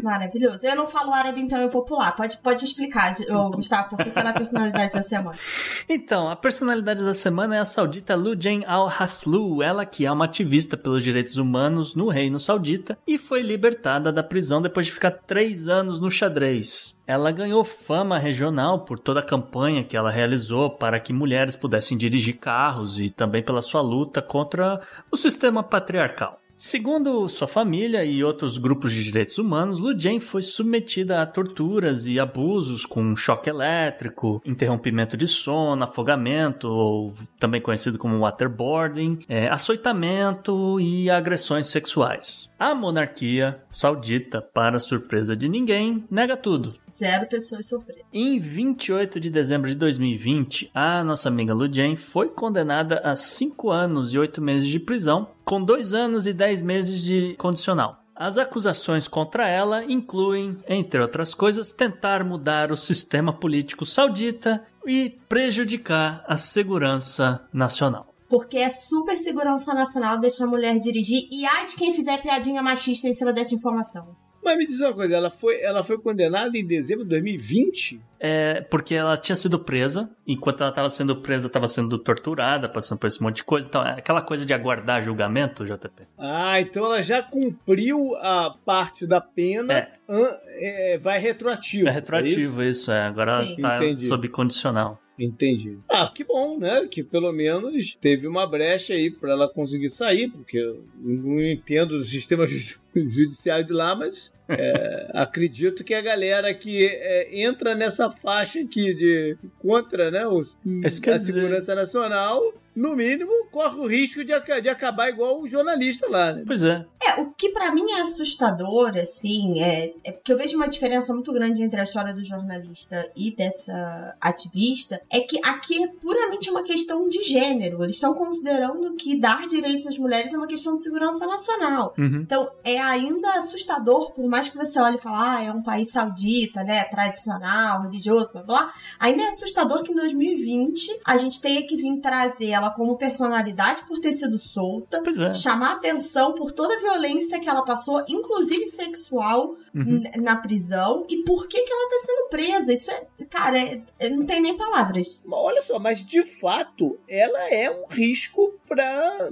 Maravilhoso. Eu não falo árabe, então eu vou pular. Pode, pode explicar, Gustavo, por que é a personalidade da semana. Então, a personalidade da semana é a saudita Lujen Al-Hathlu, ela que é uma ativista pelos direitos humanos no reino saudita e foi libertada da prisão depois de ficar três anos no xadrez. Ela ganhou fama regional por toda a campanha que ela realizou para que mulheres pudessem dirigir carros e também pela sua luta contra o sistema patriarcal. Segundo sua família e outros grupos de direitos humanos, Lujen foi submetida a torturas e abusos com choque elétrico, interrompimento de sono, afogamento, ou também conhecido como waterboarding, é, açoitamento e agressões sexuais. A monarquia saudita, para surpresa de ninguém, nega tudo. Zero pessoas surpresas. Em 28 de dezembro de 2020, a nossa amiga Lujen foi condenada a 5 anos e 8 meses de prisão, com 2 anos e 10 meses de condicional. As acusações contra ela incluem, entre outras coisas, tentar mudar o sistema político saudita e prejudicar a segurança nacional. Porque é super segurança nacional deixar a mulher dirigir e ai de quem fizer piadinha machista em cima dessa informação. Mas me diz uma coisa, ela foi, ela foi condenada em dezembro de 2020? É, porque ela tinha sido presa, enquanto ela estava sendo presa, estava sendo torturada, passando por esse monte de coisa. Então, é aquela coisa de aguardar julgamento, JP. Ah, então ela já cumpriu a parte da pena, É. an- é, vai retroativo. É retroativo isso, é. Agora Sim. ela tá Entendi. sob condicional. Entendi. Ah, que bom, né? Que pelo menos teve uma brecha aí pra ela conseguir sair, porque eu não entendo o sistema ju- judiciário de lá, mas é, acredito que a galera que é, entra nessa faixa aqui de contra né, os, quer a dizer- segurança nacional, no mínimo, corre o risco de, de acabar igual o jornalista lá, né? Pois é. É, o que pra mim é assustador, assim, é, é porque eu vejo uma diferença muito grande entre a história do jornalista e dessa ativista, é que aqui é puramente uma questão de gênero. Eles estão considerando que dar direitos às mulheres é uma questão de segurança nacional. Uhum. Então, é ainda assustador, por mais que você olhe e fale, ah, é um país saudita, né, tradicional, religioso, blá blá, ainda é assustador que em 2020 a gente tenha que vir trazer ela como personalidade por ter sido solta, é. chamar atenção por toda a violência que ela passou, inclusive sexual, Uhum. na prisão, e por que que ela tá sendo presa. Isso é, cara, é- é- não tem nem palavras. Mas Olha só, mas de fato, ela é um risco pra.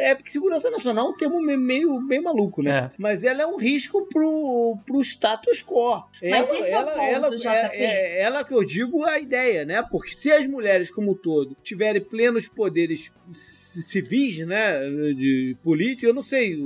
É porque segurança nacional é um termo me- meio bem maluco, né? É. Mas ela é um risco pro, pro status quo. Mas ela, esse é o ponto, ela, JP. É, é- ela que eu digo a ideia, né? Porque se as mulheres, como um todo, tiverem plenos poderes civis, né? De política, eu não sei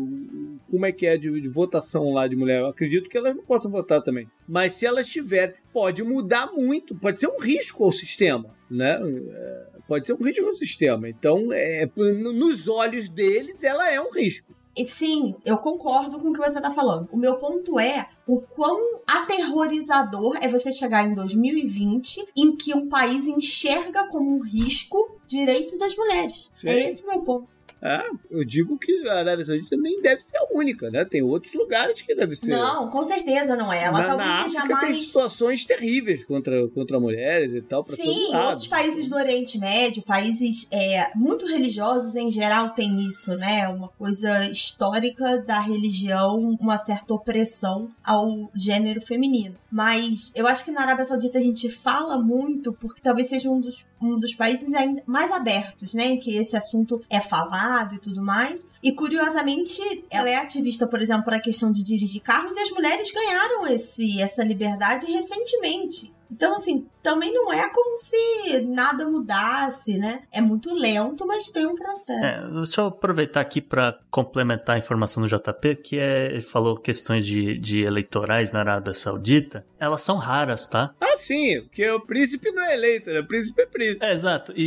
como é que é de, de votação lá de mulher. Eu acredito que elas não possam votar também. Mas se elas tiverem, pode mudar muito, pode ser um risco ao sistema, né? É, pode ser um risco ao sistema. Então, é, no- nos olhos deles, ela é um risco. E sim, eu concordo com o que você tá falando. O meu ponto é o quão aterrorizador é você chegar em 2020 em que um país enxerga como um risco direitos das mulheres. Sim. É esse o meu ponto. Ah, eu digo que a Arábia Saudita nem deve ser a única, né? Tem outros lugares que deve ser. Não, com certeza não é. Ela na, talvez na seja África tem mais. situações terríveis contra, contra mulheres e tal, Sim, todo lado. outros países do Oriente Médio, países é, muito religiosos em geral, tem isso, né? Uma coisa histórica da religião, uma certa opressão ao gênero feminino. Mas eu acho que na Arábia Saudita a gente fala muito porque talvez seja um dos, um dos países ainda mais abertos, né? Em que esse assunto é falado e tudo mais. E curiosamente, ela é ativista, por exemplo, para a questão de dirigir carros e as mulheres ganharam esse, essa liberdade recentemente. Então, assim, também não é como se nada mudasse, né? É muito lento, mas tem um É, processo. deixa eu aproveitar aqui para complementar a informação do JP, que é, ele falou questões de, de eleitorais na Arábia Saudita. Elas são raras, tá? Ah, sim, porque o príncipe não é eleito, né? O príncipe é príncipe. É, exato. E,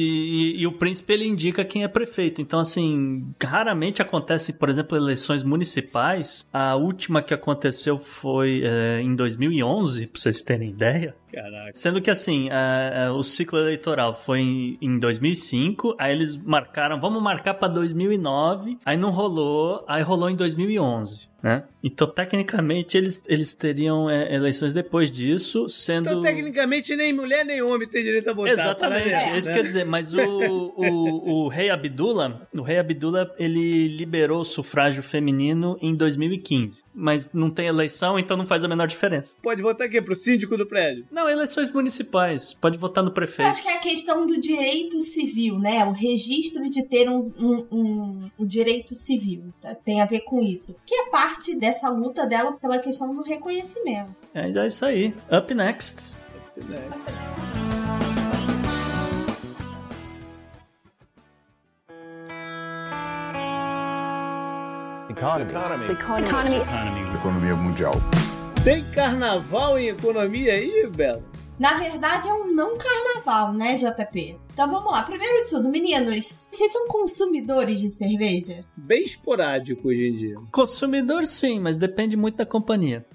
e- e o príncipe ele indica quem é prefeito. Então, assim, raramente acontece, por exemplo, eleições municipais. A última que aconteceu foi é, em 2011, pra vocês terem ideia. Caraca. Sendo que, assim, a- a- o ciclo eleitoral foi em, em 2005, aí eles marcaram, vamos marcar pra 2009, aí não rolou, aí rolou em 2011. Né? Então, tecnicamente, eles, eles teriam é, eleições depois disso, sendo. Então, tecnicamente, nem mulher nem homem tem direito a votar. Exatamente, é isso né? que eu ia dizer. Mas o, o, o rei Abdullah, o rei Abdullah, ele liberou o sufrágio feminino em 2015. Mas não tem eleição, então não faz a menor diferença. Pode votar aqui pro síndico do prédio. Não, eleições municipais. Pode votar no Eu prefeito. acho que é a questão do direito civil, né? O registro de ter um, um, um- o direito civil. tá? Tem a ver com isso. Que é parte dessa luta dela pela questão do reconhecimento. É, é isso aí. Up next. Economy. Economy. Economia mundial. Tem carnaval em economia aí, Bela? Na verdade, é um não carnaval, né, JP? Então vamos lá. Primeiro de tudo, meninos, vocês são consumidores de cerveja? Bem esporádico hoje em dia. Consumidor, sim, mas depende muito da companhia.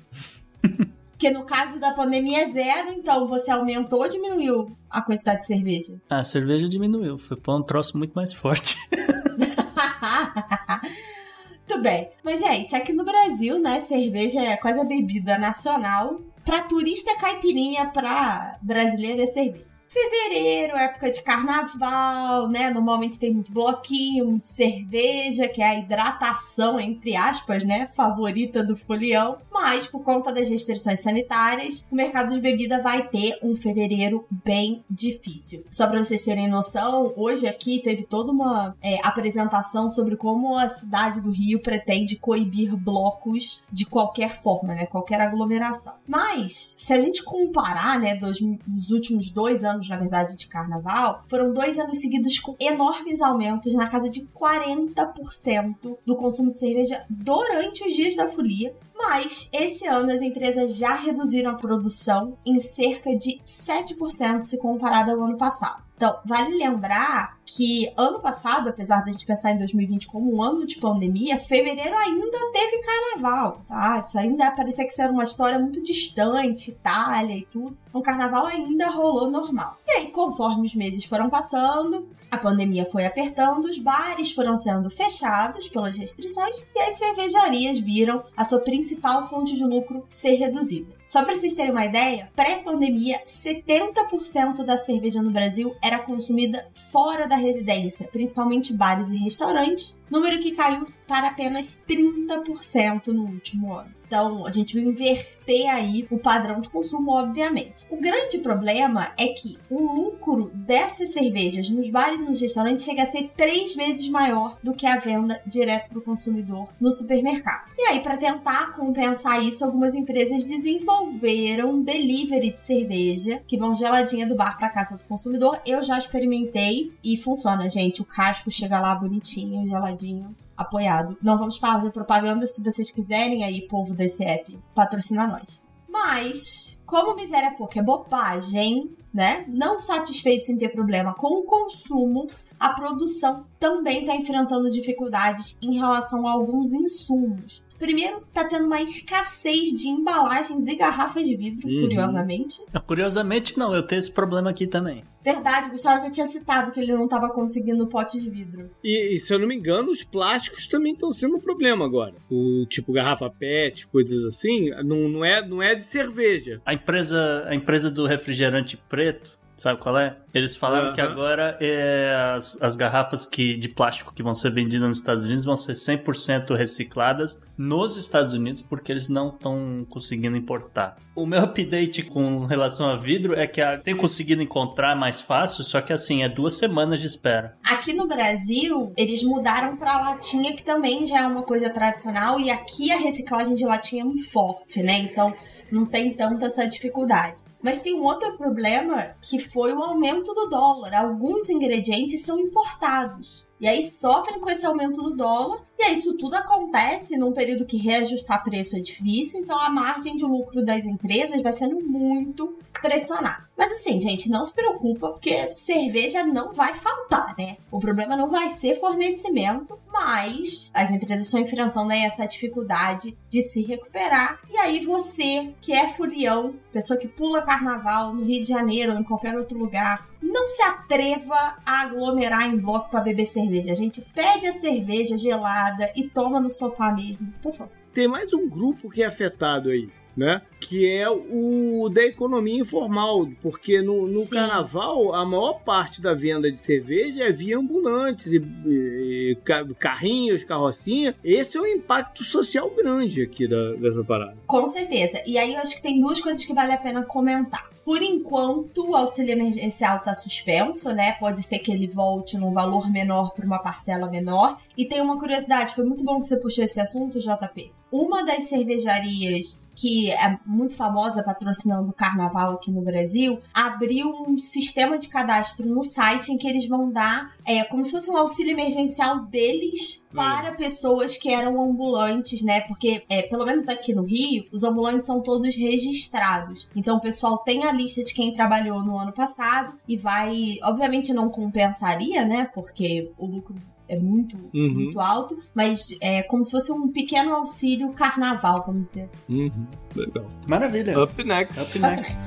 Que no caso da pandemia é zero, então você aumentou ou diminuiu a quantidade de cerveja? Ah, a cerveja diminuiu. Foi pra um troço muito mais forte. Tudo bem. Mas, gente, aqui no Brasil, né, cerveja é quase a bebida nacional. Pra turista caipirinha, pra brasileiro é cerveja. Fevereiro, época de carnaval, né? Normalmente tem muito bloquinho, muita cerveja, que é a hidratação, entre aspas, né? Favorita do folião. Mas, por conta das restrições sanitárias, o mercado de bebida vai ter um fevereiro bem difícil. Só para vocês terem noção, hoje aqui teve toda uma é, apresentação sobre como a cidade do Rio pretende coibir blocos de qualquer forma, né? Qualquer aglomeração. Mas, se a gente comparar, né, dos, dos últimos dois anos, na verdade, de carnaval, foram dois anos seguidos com enormes aumentos na casa de 40% do consumo de cerveja durante os dias da folia. Mas esse ano as empresas já reduziram a produção em cerca de 7% se comparado ao ano passado. Então, vale lembrar que ano passado, apesar da gente pensar em 2020 como um ano de pandemia, fevereiro ainda teve carnaval, tá? Isso ainda parecia que era uma história muito distante, Itália e tudo. O carnaval ainda rolou normal. E aí, conforme os meses foram passando, a pandemia foi apertando, os bares foram sendo fechados pelas restrições e as cervejarias viram a sua principal fonte de lucro ser reduzida. Só para vocês terem uma ideia, pré-pandemia, 70% da cerveja no Brasil era consumida fora da residência, principalmente bares e restaurantes, número que caiu para apenas 30% no último ano. Então, a gente vai inverter aí o padrão de consumo, obviamente. O grande problema é que o lucro dessas cervejas nos bares e nos restaurantes chega a ser três vezes maior do que a venda direto para o consumidor no supermercado. E aí, para tentar compensar isso, algumas empresas desenvolveram delivery de cerveja que vão geladinha do bar para casa do consumidor. Eu já experimentei e funciona, gente. O casco chega lá bonitinho, geladinho apoiado. Não vamos fazer propaganda se vocês quiserem aí, povo desse app, patrocina nós. Mas, como miséria pouca é bobagem, né? Não satisfeitos em ter problema com o consumo, a produção também está enfrentando dificuldades em relação a alguns insumos. Primeiro, tá tendo uma escassez de embalagens e garrafas de vidro, Uhum. curiosamente. Não, Curiosamente, não, eu tenho esse problema aqui também. Verdade, Gustavo já tinha citado que ele não tava conseguindo pote de vidro. E, e, se eu não me engano, os plásticos também estão sendo um problema agora. O tipo garrafa PET, coisas assim, não, não, é, não é de cerveja. A empresa, a empresa do refrigerante preto, sabe qual é? Eles falaram que Aham. agora é, as, as garrafas que, de plástico que vão ser vendidas nos Estados Unidos vão ser 100% recicladas nos Estados Unidos porque eles não estão conseguindo importar. O meu update com relação a vidro é que a, tenho conseguido encontrar mais fácil, só que assim, é duas semanas de espera. Aqui no Brasil, eles mudaram pra latinha, que também já é uma coisa tradicional, e aqui a reciclagem de latinha é muito forte, né? Então não tem tanta essa dificuldade. Mas tem um outro problema que foi o aumento do dólar. Alguns ingredientes são importados. E aí sofrem com esse aumento do dólar. E isso tudo acontece num período que reajustar preço é difícil. Então a margem de lucro das empresas vai sendo muito pressionada. Mas assim, gente, não se preocupa, porque cerveja não vai faltar, né? O problema não vai ser fornecimento, mas as empresas estão enfrentando aí essa dificuldade de se recuperar. E aí você, que é folião, pessoa que pula carnaval no Rio de Janeiro ou em qualquer outro lugar, não se atreva a aglomerar em bloco para beber cerveja. A gente pede a cerveja gelada e toma no sofá mesmo, por favor. Tem mais um grupo que é afetado aí, né? Que é o da economia informal, porque no, no carnaval a maior parte da venda de cerveja é via ambulantes e, e ca- carrinhos, carrocinha. Esse é um impacto social grande aqui da, dessa parada. Com certeza. E aí eu acho que tem duas coisas que vale a pena comentar. Por enquanto, o auxílio emergencial está suspenso, né? Pode ser que ele volte num valor menor para uma parcela menor. E tem uma curiosidade, foi muito bom que você puxou esse assunto, JP. Uma das cervejarias que é muito famosa patrocinando o carnaval aqui no Brasil, abriu um sistema de cadastro no site em que eles vão dar é, como se fosse um auxílio emergencial deles para pessoas que eram ambulantes, né? Porque, é, pelo menos aqui no Rio, os ambulantes são todos registrados. Então o pessoal tem a lista de quem trabalhou no ano passado e vai. Obviamente não compensaria, né? Porque o lucro é muito, Uhum. muito alto, mas é como se fosse um pequeno auxílio carnaval, vamos dizer assim. Uhum, legal. Maravilha. Up next. Up next.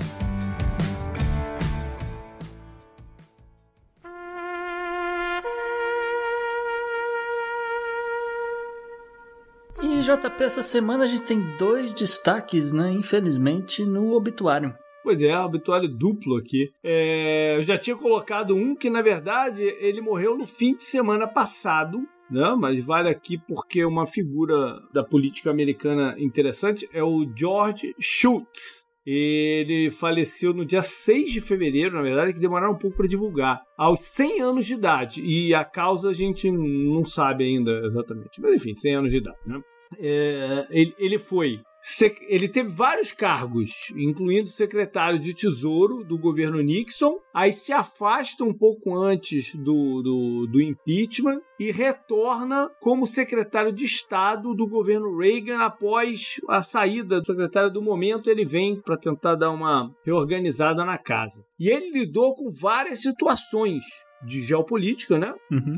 E JP, essa semana a gente tem dois destaques, né? Infelizmente, no obituário. Pois é, obituário duplo aqui. É, eu já tinha colocado um que, na verdade, ele morreu no fim de semana passado. né? Mas vale aqui porque uma figura da política americana interessante é o George Shultz. Ele faleceu no dia 6 de fevereiro, na verdade, que demoraram um pouco para divulgar, aos 100 anos de idade. E a causa a gente não sabe ainda exatamente. Mas enfim, 100 anos de idade, né? É, ele, ele foi ele teve vários cargos, incluindo secretário de Tesouro do governo Nixon, aí se afasta um pouco antes do, do, do, impeachment e retorna como secretário de Estado do governo Reagan após a saída do secretário do momento. Ele vem para tentar dar uma reorganizada na casa. E ele lidou com várias situações de geopolítica, né? Uhum.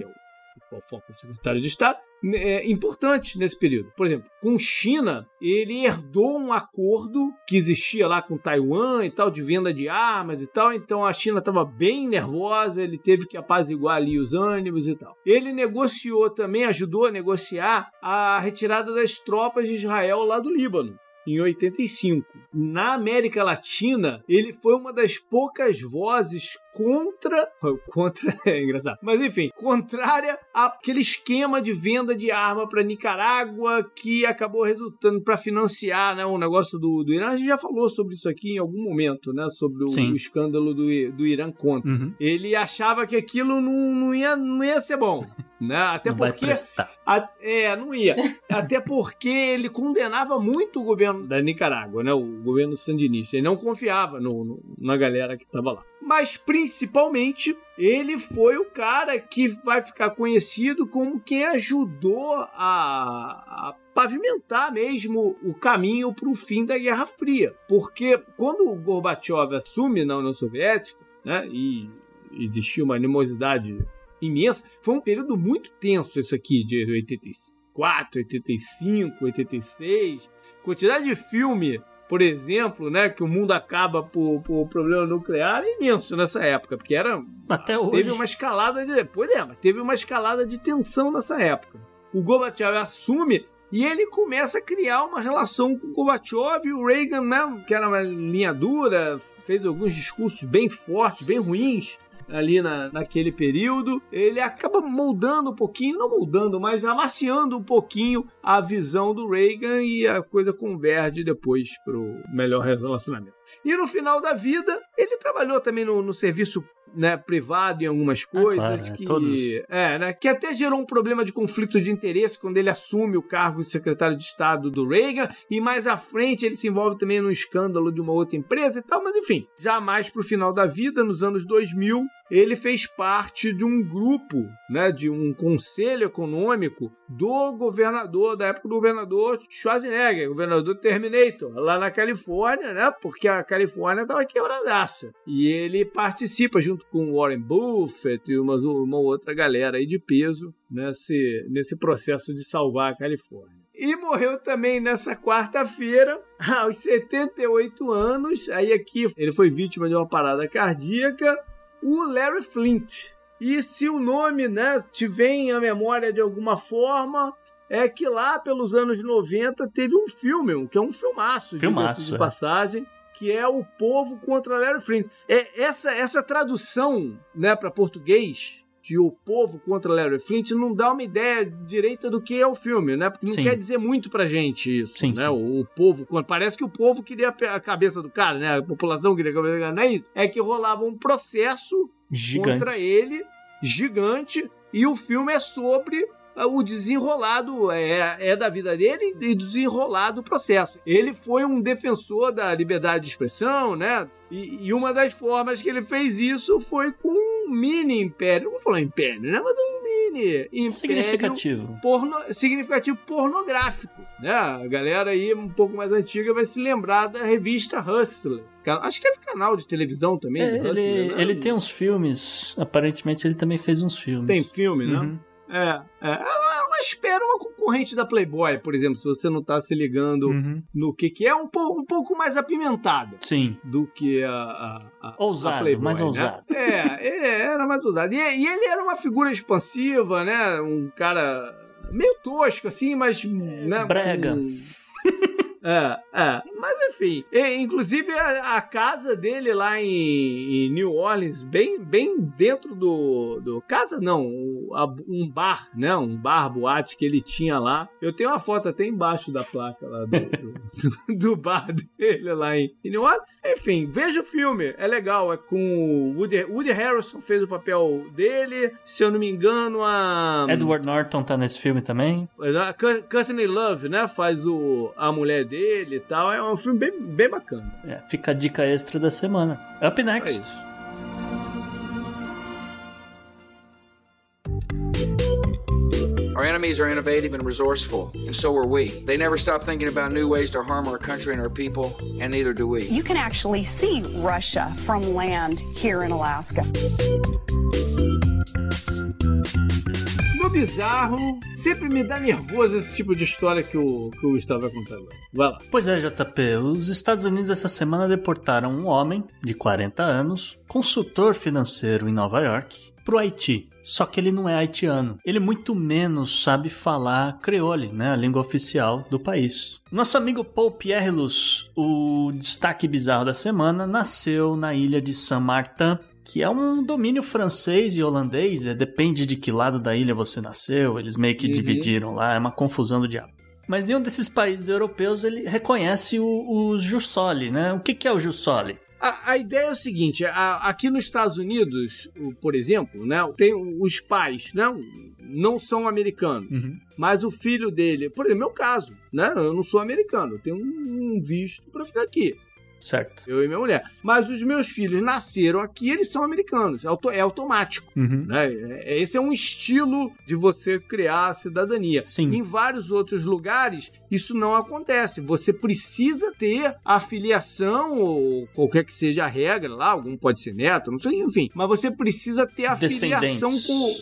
Que é o secretário de Estado, é, importantes nesse período. Por exemplo, com China, ele herdou um acordo que existia lá com Taiwan e tal, de venda de armas e tal, então a China estava bem nervosa, ele teve que apaziguar ali os ânimos e tal. Ele negociou também, ajudou a negociar a retirada das tropas de Israel lá do Líbano em 85. Na América Latina, ele foi uma das poucas vozes contra. Contra é engraçado. Mas enfim, contrária àquele esquema de venda de arma para Nicarágua que acabou resultando para financiar né, o negócio do, do Irã. A gente já falou sobre isso aqui em algum momento, né? Sobre o, o escândalo do, do Irã contra. Uhum. Ele achava que aquilo não, não, ia, não ia ser bom. Né? Até não porque. A, é, não ia. Até porque ele condenava muito o governo da Nicarágua, né? O governo sandinista. Ele não confiava no, no na galera que estava lá. Mas principalmente ele foi o cara que vai ficar conhecido como quem ajudou a, a pavimentar mesmo o caminho para o fim da Guerra Fria. Porque quando o Gorbachev assume na União Soviética, né, e existiu uma animosidade imensa. Foi um período muito tenso esse aqui, de 84, 85, 86. Quantidade de filme, por exemplo, né, que o mundo acaba por, por problema nuclear é imenso nessa época, porque era até hoje teve uma escalada de depois é, mas teve uma escalada de tensão nessa época. O Gorbachev assume e ele começa a criar uma relação com o Gorbachev e o Reagan, né, que era uma linha dura, fez alguns discursos bem fortes, bem ruins ali na, naquele período, ele acaba moldando um pouquinho, não moldando, mas amaciando um pouquinho a visão do Reagan e a coisa converge depois para o melhor relacionamento. E no final da vida, ele trabalhou também no, no serviço né, privado em algumas ah, coisas ah, claro, que todos. é, né, que até gerou um problema de conflito de interesse quando ele assume o cargo de secretário de Estado do Reagan e mais à frente ele se envolve também num escândalo de uma outra empresa e tal, mas enfim, já mais pro final da vida, nos anos 2000, ele fez parte de um grupo, né, de um conselho econômico do governador, da época do governador Schwarzenegger, governador Terminator, lá na Califórnia, né, porque a Califórnia estava quebradaça. E ele participa junto com Warren Buffett e uma, uma outra galera aí de peso nesse, nesse processo de salvar a Califórnia. E morreu também nessa quarta-feira, aos 78 anos. Aí aqui ele foi vítima de uma parada cardíaca o Larry Flint. E se o nome, né, te vem à memória de alguma forma, é que lá pelos anos 90 teve um filme, que é um filmaço, filmaço de é. passagem, que é O Povo contra Larry Flint. É, essa, essa tradução né, para português de O Povo contra Larry Flint não dá uma ideia direita do que é o filme, né? Porque não sim. quer dizer muito pra gente isso, sim, né? Sim. O, o, povo, parece que o povo queria a cabeça do cara, né? A população queria a cabeça do cara, não é isso? É que rolava um processo gigante. contra ele, gigante, e o filme é sobre o desenrolado é, é da vida dele e desenrolar do processo. Ele foi um defensor da liberdade de expressão, né? E, e, uma das formas que ele fez isso foi com um mini império. Não vou falar império, né? Mas um mini império. Significativo. Porno, significativo pornográfico. Né? A galera aí um pouco mais antiga vai se lembrar da revista Hustler. Acho que teve canal de televisão também. É, ele, Hustler, né? ele tem uns filmes. Aparentemente ele também fez uns filmes. Tem filme, né? Uhum. É, é. Ela espera uma concorrente da Playboy, por exemplo, se você não tá se ligando uhum. no que que é, um, po um pouco mais apimentada. Sim. Do que a, a, a Ousado, a Playboy, mais né? ousado. É, é, era mais ousado. E, e ele era uma figura expansiva, né? Um cara meio tosco, assim, mas... Né, Brega. Um... É, é. Mas enfim. E, inclusive a, a, casa dele lá em, em, New Orleans, bem, bem dentro do. do casa não, um bar, né? Um bar, boate que ele tinha lá. Eu tenho uma foto até embaixo da placa lá do, do, do bar dele lá em, em New Orleans. Enfim, veja o filme. É legal. É com Woody, Woody Harrison fez o papel dele. Se eu não me engano, a. Edward Norton tá nesse filme também. A Courtney Love, né? Faz o, a mulher dele e tal. É um filme bem, bem bacana. É, fica a dica extra da semana. Up next. É Our enemies are innovative and resourceful, and so are we. They never stop thinking about new ways to harm our country and our people, and neither do we. You can actually see Russia from land here in Alaska. Bizarro, sempre me dá nervoso esse tipo de história que o, que o Gustavo vai contar agora. Vai lá. Pois é, JP. Os Estados Unidos essa semana deportaram um homem de 40 anos, consultor financeiro em Nova York, para o Haiti. Só que ele não é haitiano. Ele muito menos sabe falar creole, né, a língua oficial do país. Nosso amigo Paul Pierre Luz, o destaque bizarro da semana, nasceu na ilha de Saint-Martin, que é um domínio francês e holandês, é, depende de que lado da ilha você nasceu, eles meio que uhum. dividiram lá, é uma confusão do diabo. Mas nenhum desses países europeus ele reconhece o, o Jussoli, né? O que, que é o Jussoli? A, a, ideia é o seguinte: a, aqui nos Estados Unidos, por exemplo, né, tem os pais, né, não são americanos, uhum. mas o filho dele, por exemplo, meu caso, né, eu não sou americano, eu tenho um visto para ficar aqui. Certo. Eu e minha mulher. Mas os meus filhos nasceram aqui, eles são americanos. É automático. Uhum. Né? É, é, esse é um estilo de você criar a cidadania. Sim. Em vários outros lugares, isso não acontece. Você precisa ter a filiação, ou qualquer que seja a regra lá, algum pode ser neto, não sei, enfim. Mas você precisa ter a filiação com.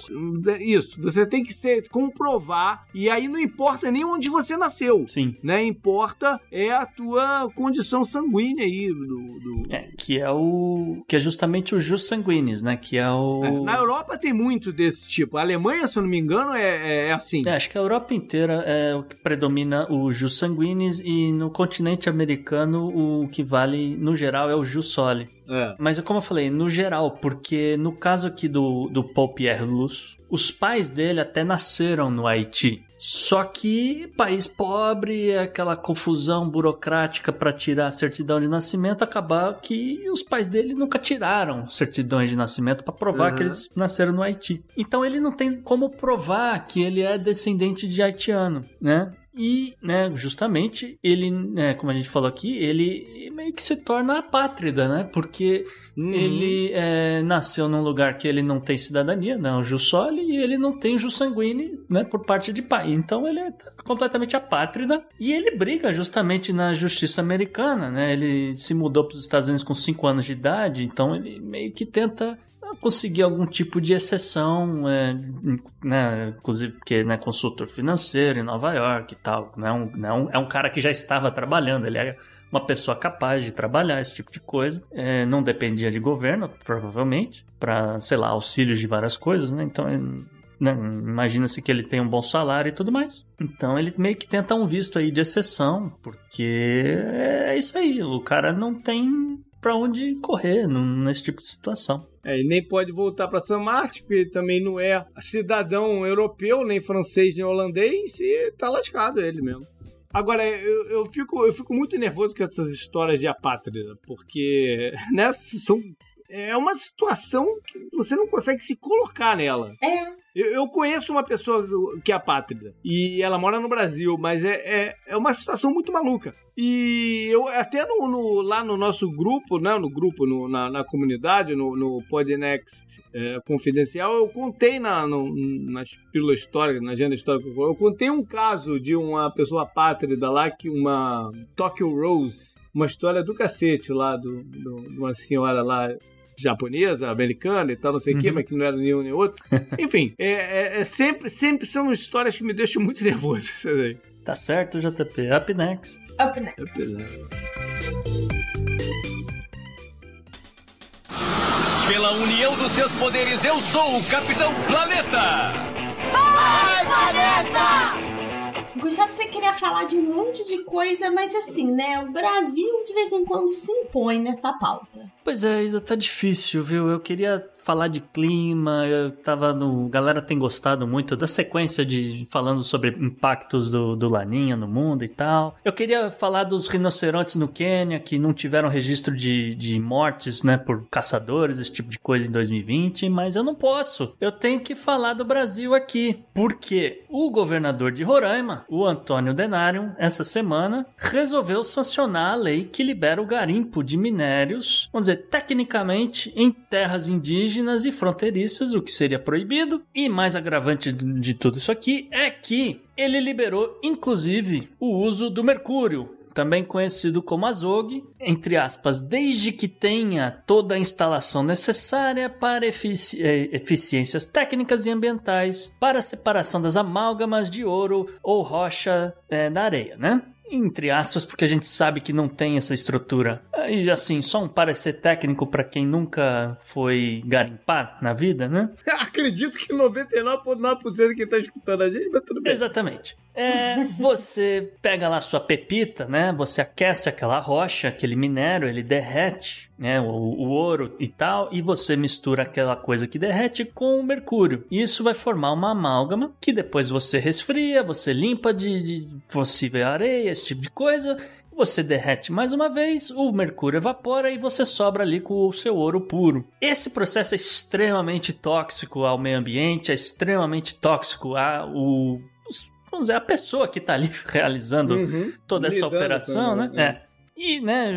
Isso. Você tem que ser, comprovar. E aí não importa nem onde você nasceu. Sim. Né? Importa é a tua condição sanguínea aí do, do... É, que é o que é justamente o jus sanguinis, né? Que é o é, na Europa tem muito desse tipo. A Alemanha, se eu não me engano, é, é, é assim. É, acho que a Europa inteira é o que predomina o jus sanguinis e no continente americano o que vale no geral é o jus soli. É. Mas é como eu falei, no geral, porque no caso aqui do, do Paul Pierre Luz, os pais dele até nasceram no Haiti. Só que país pobre, aquela confusão burocrática para tirar a certidão de nascimento, acabar que os pais dele nunca tiraram certidões de nascimento para provar uhum. que eles nasceram no Haiti. Então ele não tem como provar que ele é descendente de haitiano, né? E, né, justamente, ele, né, como a gente falou aqui, ele meio que se torna apátrida, né? Porque uhum. ele é, nasceu num lugar que ele não tem cidadania, não, Jussoli, e ele não tem Jussanguine, né, por parte de pai. Então ele é completamente apátrida e ele briga justamente na justiça americana, né? Ele se mudou para os Estados Unidos com 5 anos de idade, então ele meio que tenta conseguir algum tipo de exceção, é, né, inclusive porque né, consultor financeiro em Nova York e tal, né, né, é um cara que já estava trabalhando, ele é uma pessoa capaz de trabalhar esse tipo de coisa, é, não dependia de governo, provavelmente, para, sei lá, auxílios de várias coisas, né, então né, imagina-se que ele tem um bom salário e tudo mais. Então ele meio que tenta um visto aí de exceção, porque é isso aí, o cara não tem para onde correr nesse tipo de situação. É, e nem pode voltar para San Martin, porque ele também não é cidadão europeu, nem francês, nem holandês, e tá lascado ele mesmo. Agora, eu, eu, fico, eu fico muito nervoso com essas histórias de apátrida, porque né, são, é uma situação que você não consegue se colocar nela. É. Eu, eu, conheço uma pessoa que é apátrida e ela mora no Brasil, mas é, é, é uma situação muito maluca. E eu até no, no, lá no nosso grupo, né, no grupo, no, na, na, comunidade, no, no Podnext é, Confidencial, eu contei na, no, nas pílulas históricas, na agenda histórica, eu contei um caso de uma pessoa apátrida lá, que uma Tokyo Rose, uma história do cacete lá, do, de uma senhora lá japonesa, americana e tal, não sei o uhum. quê, mas que não era nenhum nem outro. Enfim, é, é, é, sempre, sempre são histórias que me deixam muito nervoso. Tá certo, JP. Up next. Up next. Up next. Pela união dos seus poderes, eu sou o Capitão Planeta! Vai, Planeta! Gustavo, você queria falar de um monte de coisa, mas assim, né? O Brasil de vez em quando se impõe nessa pauta. Pois é, Isa, tá difícil, viu? Eu queria falar de clima, eu tava no. Galera tem gostado muito da sequência de falando sobre impactos do, do Laninha no mundo e tal. Eu queria falar dos rinocerontes no Quênia, que não tiveram registro de, de mortes, né, por caçadores, esse tipo de coisa em 2020, mas eu não posso. Eu tenho que falar do Brasil aqui. Porque o governador de Roraima, o Antônio Denário, essa semana, resolveu sancionar a lei que libera o garimpo de minérios, vamos dizer, tecnicamente, em terras indígenas e fronteiriças, o que seria proibido. E mais agravante de tudo isso aqui é que ele liberou, inclusive, o uso do mercúrio, também conhecido como azog, entre aspas, desde que tenha toda a instalação necessária para efici eficiências técnicas e ambientais para a separação das amálgamas de ouro ou rocha é, na areia, né? Entre aspas, porque a gente sabe que não tem essa estrutura. E assim, só um parecer técnico para quem nunca foi garimpar na vida, né? Acredito que 99,9% de quem tá escutando a gente, mas tudo bem. Exatamente. É, você pega lá sua pepita, né? Você aquece aquela rocha, aquele minério, ele derrete, né? O, o, ouro e tal, e você mistura aquela coisa que derrete com o mercúrio. Isso vai formar uma amálgama que depois você resfria, você limpa de, de possível areia, esse tipo de coisa. Você derrete mais uma vez, o mercúrio evapora e você sobra ali com o seu ouro puro. Esse processo é extremamente tóxico ao meio ambiente, é extremamente tóxico ao vamos dizer, a pessoa que está ali realizando uhum. toda essa operação, né? É. é. E, né,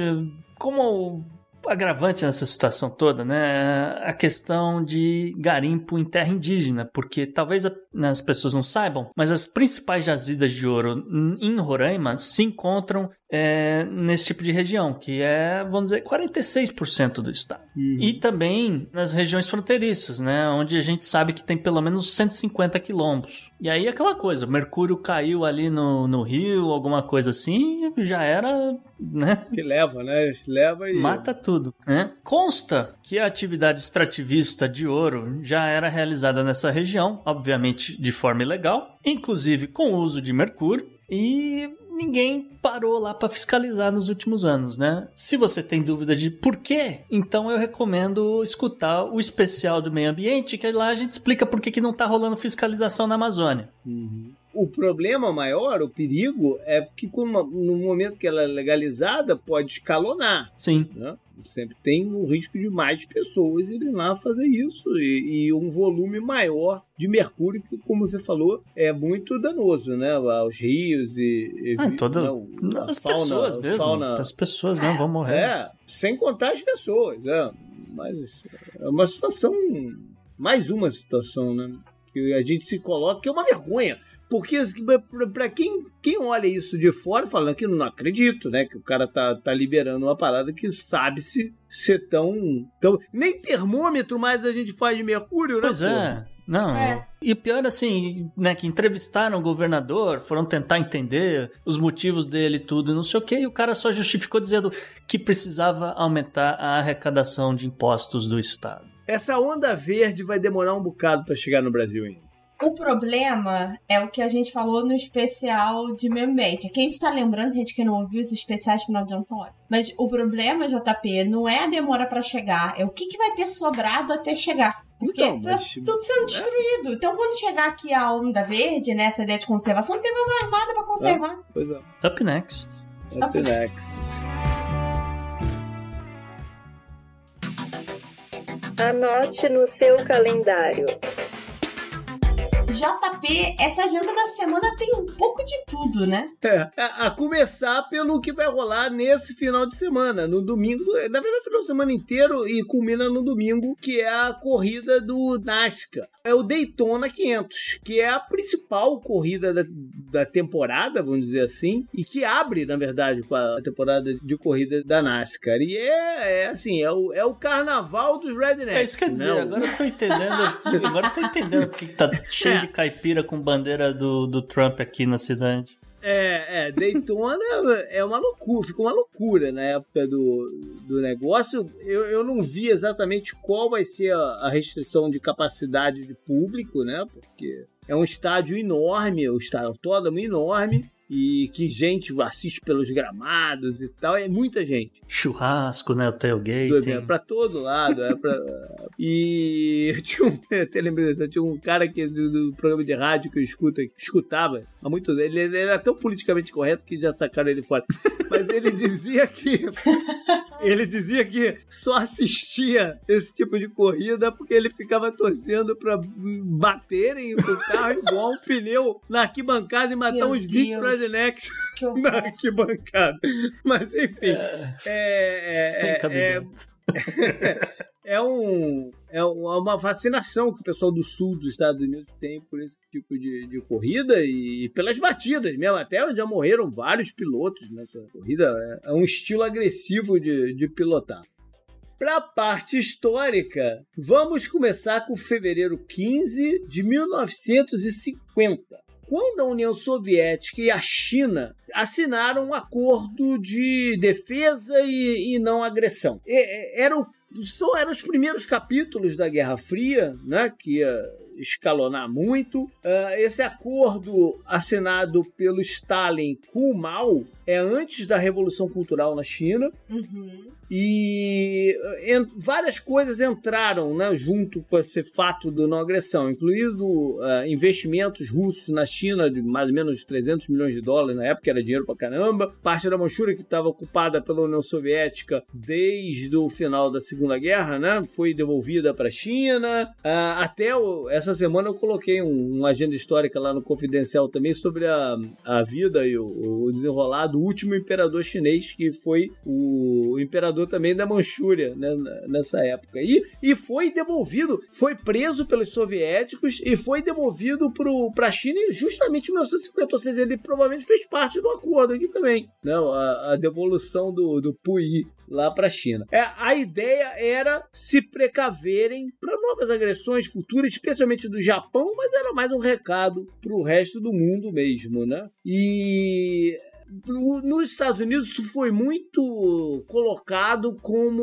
como agravante nessa situação toda, né? A questão de garimpo em terra indígena, porque talvez né, as pessoas não saibam, mas as principais jazidas de ouro em Roraima se encontram é, nesse tipo de região, que é, vamos dizer, 46% do estado. Uhum. E também nas regiões fronteiriças, né? Onde a gente sabe que tem pelo menos 150 quilombos. E aí aquela coisa, mercúrio caiu ali no, no rio, alguma coisa assim, já era, né? Que leva, né? Leva e... Mata tudo, né? Consta que a atividade extrativista de ouro já era realizada nessa região, obviamente de forma ilegal, inclusive com o uso de mercúrio, e ninguém parou lá para fiscalizar nos últimos anos, né? Se você tem dúvida de por quê, então eu recomendo escutar o especial do meio ambiente, que lá a gente explica por que, que não tá rolando fiscalização na Amazônia. Uhum. O problema maior, o perigo, é que no momento que ela é legalizada, pode escalonar. Sim. Né? Sempre tem o risco de mais pessoas irem lá fazer isso e, e, um volume maior de mercúrio que, como você falou, é muito danoso, né? Aos rios e, e ah, toda, né? as fauna, pessoas mesmo, fauna... as pessoas mesmo vão morrer. É, sem contar as pessoas, é. Mas é uma situação, mais uma situação, né? Que a gente se coloca que é uma vergonha. Porque assim, para quem, quem olha isso de fora, falando que não acredito, né? Que o cara tá, tá liberando uma parada que sabe-se ser tão, tão. Nem termômetro mais a gente faz de mercúrio, né? Pois é. Não. É. E pior assim, né, que entrevistaram o governador, foram tentar entender os motivos dele e tudo, não sei o que, e o cara só justificou dizendo que precisava aumentar a arrecadação de impostos do Estado. Essa onda verde vai demorar um bocado para chegar no Brasil ainda. O problema é o que a gente falou no especial de meio ambiente. Aqui a gente tá lembrando, gente que não ouviu os especiais final de Antônio. Mas o problema, JP, não é a demora para chegar, é o que, que vai ter sobrado até chegar. Porque então, tá mas... tudo sendo destruído. É. Então, quando chegar aqui a onda verde, nessa né, ideia de conservação, não tem mais nada para conservar. É, pois é. Up next. Up, Up next. Anote no seu calendário. JP, essa agenda da semana tem um pouco de tudo, né? É, a, começar pelo que vai rolar nesse final de semana, no domingo, na verdade, final de semana inteiro e culmina no domingo, que é a corrida do NASCAR. É o Daytona 500, que é a principal corrida da, da temporada, vamos dizer assim, e que abre, na verdade, com a temporada de corrida da NASCAR. E é, é assim, é o, é o carnaval dos rednecks. É isso que quer dizer, né? agora eu tô entendendo, agora eu tô entendendo porque tá cheio é. de caipira com bandeira do, do Trump aqui na cidade. É, é, Daytona é uma loucura, ficou uma loucura na época do, do negócio. Eu, eu não vi exatamente qual vai ser a, a restrição de capacidade de público, né? Porque é um estádio enorme, o estádio autódromo enorme, e que gente assiste pelos gramados e tal, é muita gente. Churrasco, né? O tailgate. É pra todo lado. É pra... e tinha um, até lembrei, tinha um cara que, do, do, programa de rádio que eu escuto, que escutava há muito ele, ele era tão politicamente correto que já sacaram ele fora. Mas ele dizia que ele dizia que só assistia esse tipo de corrida porque ele ficava torcendo pra baterem o carro e voar um pneu na arquibancada e matar Meu uns 20 rednecks na arquibancada. Mas enfim. É, é, Sem é, é, um, é uma fascinação que o pessoal do sul dos Estados Unidos tem por esse tipo de, de corrida e pelas batidas mesmo. Até já morreram vários pilotos nessa corrida. É, é um estilo agressivo de, de pilotar. Para a parte histórica, vamos começar com fevereiro 15 de 1950 quando a União Soviética e a China assinaram um acordo de defesa e, e não agressão. E, era o, só eram os primeiros capítulos da Guerra Fria, né, que ia escalonar muito. Uh, esse acordo assinado pelo Stalin com o Mao é antes da Revolução Cultural na China. Uhum. E en, várias coisas entraram né, junto com esse fato do não agressão, incluindo uh, investimentos russos na China de mais ou menos 300 milhões de dólares na época, era dinheiro pra caramba. Parte da Manchúria, que estava ocupada pela União Soviética desde o final da Segunda Guerra, né, foi devolvida para a China. Uh, até o, essa semana eu coloquei um, uma agenda histórica lá no Confidencial também sobre a, a vida e o, o desenrolado do último imperador chinês, que foi o imperador também da Manchúria né, nessa época. E, e foi devolvido, foi preso pelos soviéticos e foi devolvido para a China justamente em 1950. Ou seja, ele provavelmente fez parte do acordo aqui também. Não, a, a devolução do, do Puyi lá para a China. É, a ideia era se precaverem para novas agressões futuras, especialmente do Japão, mas era mais um recado para o resto do mundo mesmo, né? E nos Estados Unidos isso foi muito colocado como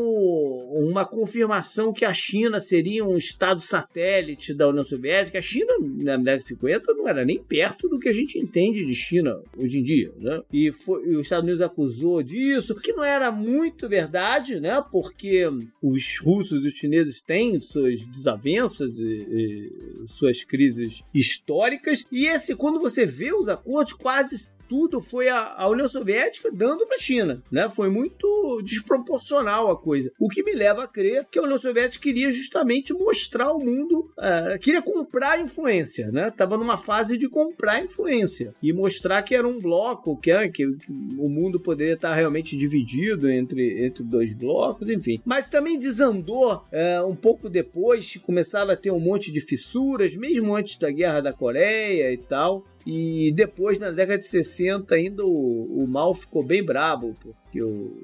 uma confirmação que a China seria um estado satélite da União Soviética. A China, na década de 50, não era nem perto do que a gente entende de China hoje em dia. Né? E, foi, e os Estados Unidos acusou disso, que não era muito verdade, né? porque os russos e os chineses têm suas desavenças e, e suas crises históricas. E esse, quando você vê os acordos, quase tudo foi a, a União Soviética dando para a China, né? Foi muito desproporcional a coisa. O que me leva a crer que a União Soviética queria justamente mostrar ao mundo, uh, queria comprar influência, né? Tava numa fase de comprar influência e mostrar que era um bloco, que, era, que, que o mundo poderia estar realmente dividido entre, entre dois blocos, enfim. Mas também desandou uh, um pouco depois, começaram a ter um monte de fissuras, mesmo antes da Guerra da Coreia e tal. E depois, na década de 60, ainda o, o mal ficou bem brabo, porque o,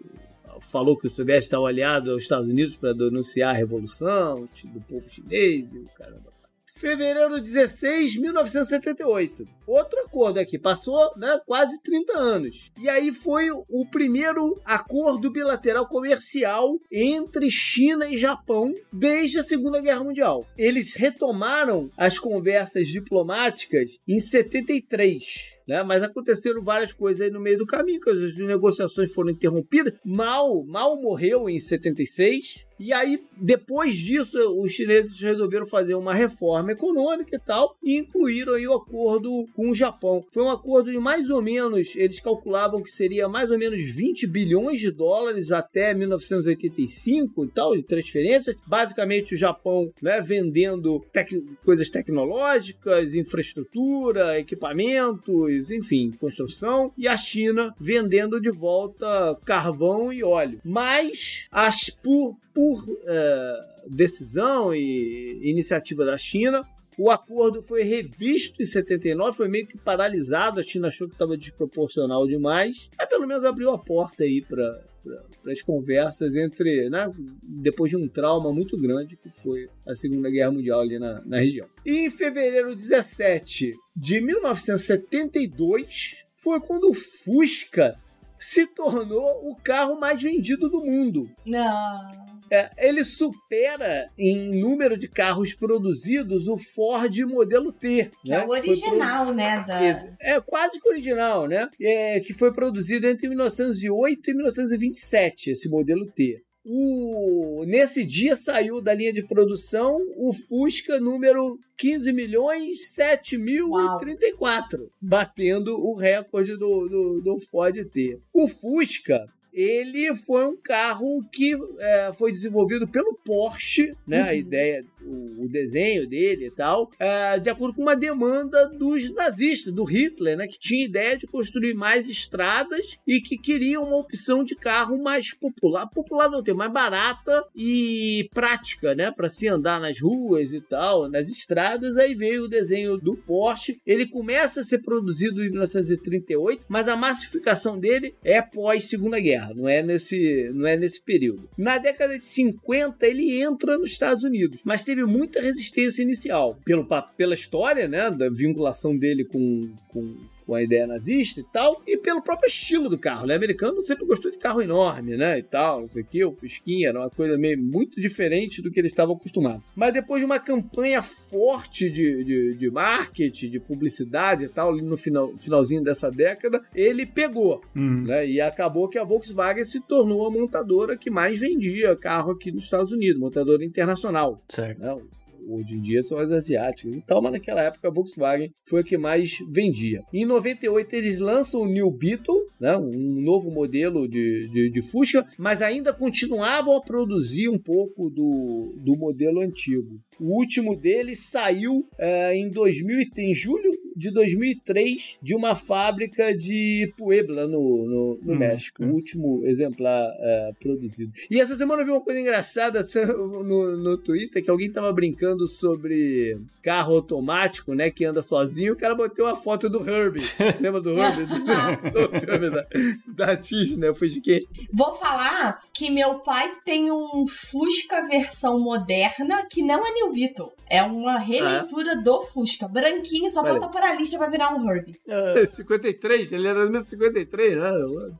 falou que o Soviético estava aliado aos Estados Unidos para denunciar a revolução do povo chinês e o caramba fevereiro 16, 1978. Outro acordo aqui, passou né, quase 30 anos. E aí foi o primeiro acordo bilateral comercial entre China e Japão desde a Segunda Guerra Mundial. Eles retomaram as conversas diplomáticas em 73 né? Mas aconteceram várias coisas aí no meio do caminho, que as negociações foram interrompidas. Mal, mal morreu em 76. E aí, depois disso, os chineses resolveram fazer uma reforma econômica e tal, e incluíram aí o acordo com o Japão. Foi um acordo de mais ou menos, eles calculavam que seria mais ou menos 20 bilhões de dólares até 1985 e tal, de transferências. Basicamente, o Japão né, vendendo tec coisas tecnológicas, infraestrutura, equipamentos, enfim, construção, e a China vendendo de volta carvão e óleo. Mas as, por, por uh, decisão e iniciativa da China, o acordo foi revisto em 79, foi meio que paralisado. A China achou que estava desproporcional demais. Mas pelo menos abriu a porta aí para para as conversas entre, né, depois de um trauma muito grande que foi a Segunda Guerra Mundial ali na, na região. E em fevereiro 17 de 1972 foi quando o Fusca se tornou o carro mais vendido do mundo. Não. É, ele supera em número de carros produzidos o Ford modelo T. Que né? é o original, né? Da... É quase que original, né? É, que foi produzido entre 1908 e 1927, esse modelo T. O... Nesse dia saiu da linha de produção o Fusca número 15 milhões 7 mil e 34, batendo o recorde do, do, do Ford T. O Fusca ele foi um carro que é, foi desenvolvido pelo Porsche, né? Uhum. A ideia, o, o, desenho dele e tal, é, de acordo com uma demanda dos nazistas, do Hitler, né? Que tinha ideia de construir mais estradas e que queria uma opção de carro mais popular, popular não tem, mais barata e prática, né? Para se andar nas ruas e tal, nas estradas. Aí veio o desenho do Porsche. Ele começa a ser produzido em 1938, mas a massificação dele é pós Segunda Guerra não é nesse, não é nesse período. Na década de 50 ele entra nos Estados Unidos, mas teve muita resistência inicial pelo, pela história, né, da vinculação dele com, com com a ideia nazista e tal, e pelo próprio estilo do carro, né? O americano sempre gostou de carro enorme, né? E tal, não sei o que, o Fusquinha era uma coisa meio muito diferente do que eles estavam acostumados. Mas depois de uma campanha forte de, de, de marketing, de publicidade e tal, ali no final, finalzinho dessa década, ele pegou, uhum. né? E acabou que a Volkswagen se tornou a montadora que mais vendia carro aqui nos Estados Unidos, montadora internacional. Certo. Né? Hoje em dia são as asiáticas e tal, mas naquela época a Volkswagen foi a que mais vendia. Em 98 eles lançam o New Beetle, né, um novo modelo de, de, de Fusca, mas ainda continuavam a produzir um pouco do, do modelo antigo. O último deles saiu é, em 2000, em julho de 2003 de uma fábrica de Puebla, no, no, no hum, México. Hum. O último exemplar é, produzido. E essa semana eu vi uma coisa engraçada no, no Twitter, que alguém tava brincando sobre carro automático, né, que anda sozinho. O cara botou uma foto do Herbie. Lembra do Herbie? do, do filme da, da Disney. Eu fui de quê? Vou falar que meu pai tem um Fusca versão moderna que não é New Beetle. É uma releitura do Fusca. Branquinho, só falta para a lista pra virar um Herbie. É, 53, ele era no 53, né?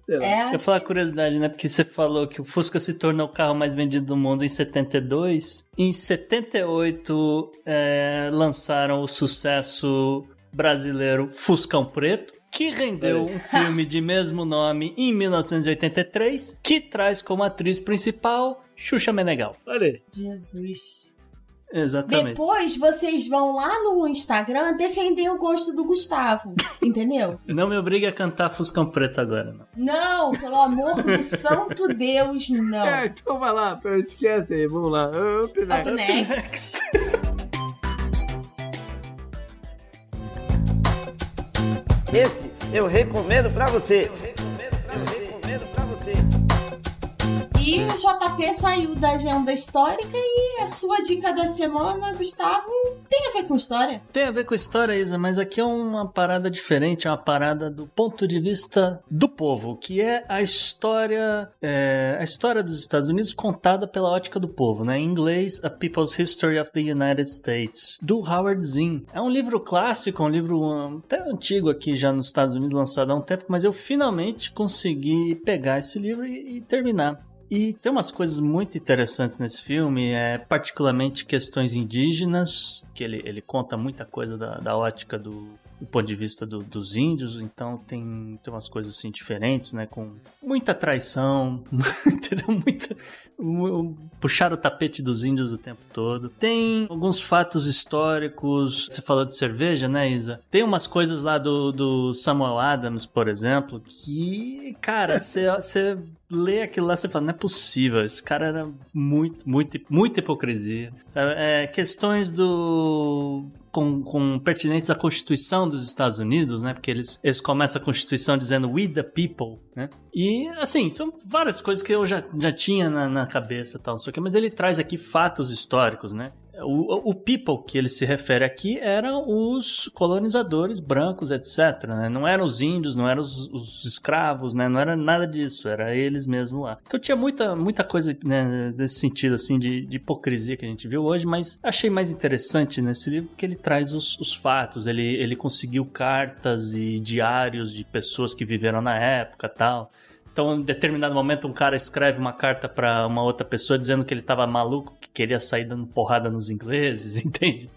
É. Eu falar curiosidade, né? Porque você falou que o Fusca se tornou o carro mais vendido do mundo em 72. Em 78, é, lançaram o sucesso brasileiro Fuscão Preto que rendeu um filme de mesmo nome em 1983, que traz como atriz principal Xuxa Menegal. Olha aí. Jesus. Exatamente. Depois vocês vão lá no Instagram defender o gosto do Gustavo, entendeu? Não me obrigue a cantar Fuscão Preto agora, não. Não, pelo amor do santo Deus, não. É, então vai lá, esquece aí, vamos lá. Up next. Up next. Esse eu recomendo pra você. E o JP saiu da agenda histórica e a sua dica da semana, Gustavo, tem a ver com história? Tem a ver com história, Isa, mas aqui é uma parada diferente, é uma parada do ponto de vista do povo, que é a história, é, a história dos Estados Unidos contada pela ótica do povo, né? Em inglês, A People's History of the United States, do Howard Zinn. É um livro clássico, um livro até antigo aqui já nos Estados Unidos, lançado há um tempo, mas eu finalmente consegui pegar esse livro e, e terminar. E tem umas coisas muito interessantes nesse filme, é, particularmente questões indígenas, que ele, ele conta muita coisa da, da ótica do, do ponto de vista do, dos índios, então tem, tem umas coisas assim diferentes, né? Com muita traição, entendeu? Muita, puxar o tapete dos índios o tempo todo. Tem alguns fatos históricos. Você falou de cerveja, né, Isa? Tem umas coisas lá do, do Samuel Adams, por exemplo, que, cara, você lê aquilo lá, você fala, não é possível, esse cara era muito, muito, muita hipocrisia. É, questões do com, com, pertinentes à Constituição dos Estados Unidos, né? Porque eles, eles começam a Constituição dizendo We the People, né? E, assim, são várias coisas que eu já, já tinha na, na cabeça tal, não sei o que, mas ele traz aqui fatos históricos, né? O, o people que ele se refere aqui eram os colonizadores brancos, etc. Né? Não eram os índios, não eram os, os, escravos, né? não era nada disso, era eles mesmo lá. Então tinha muita, muita coisa né, nesse sentido assim de, de, hipocrisia que a gente viu hoje, mas achei mais interessante nesse livro que ele traz os, os fatos. Ele, ele conseguiu cartas e diários de pessoas que viveram na época tal. Então, em determinado momento, um cara escreve uma carta para uma outra pessoa dizendo que ele tava maluco, queria sair dando porrada nos ingleses, entende?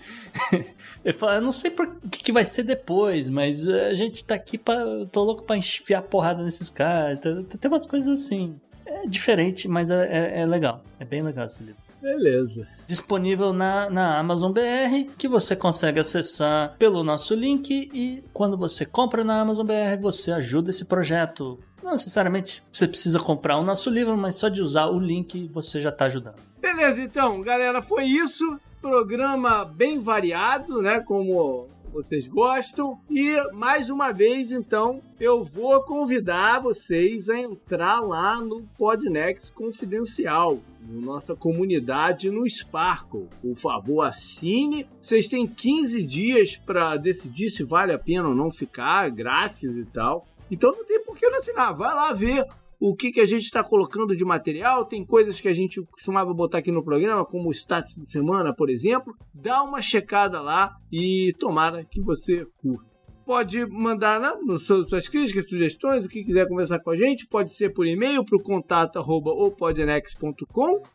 ele fala, eu não sei por que, que vai ser depois, mas a gente tá aqui pra. tô louco pra enfiar porrada nesses caras. Tem umas coisas assim. É diferente, mas é, é, é legal. É bem legal esse livro. Beleza. Disponível na, na Amazon BR, que você consegue acessar pelo nosso link e quando você compra na Amazon BR, você ajuda esse projeto. Não necessariamente você precisa comprar o nosso livro, mas só de usar o link você já está ajudando. Beleza, então, galera, foi isso. Programa bem variado, né? Como vocês gostam. E mais uma vez, então, eu vou convidar vocês a entrar lá no Podnext Confidencial, nossa comunidade no Sparkle. Por favor, assine. Vocês têm 15 dias para decidir se vale a pena ou não ficar, grátis e tal. Então não tem por que não assinar. Vai lá ver o que, que a gente está colocando de material. Tem coisas que a gente costumava botar aqui no programa, como o status de semana, por exemplo. Dá uma checada lá e tomara que você curta pode mandar né, no, suas críticas, sugestões, o que quiser conversar com a gente. Pode ser por e-mail para o contato arroba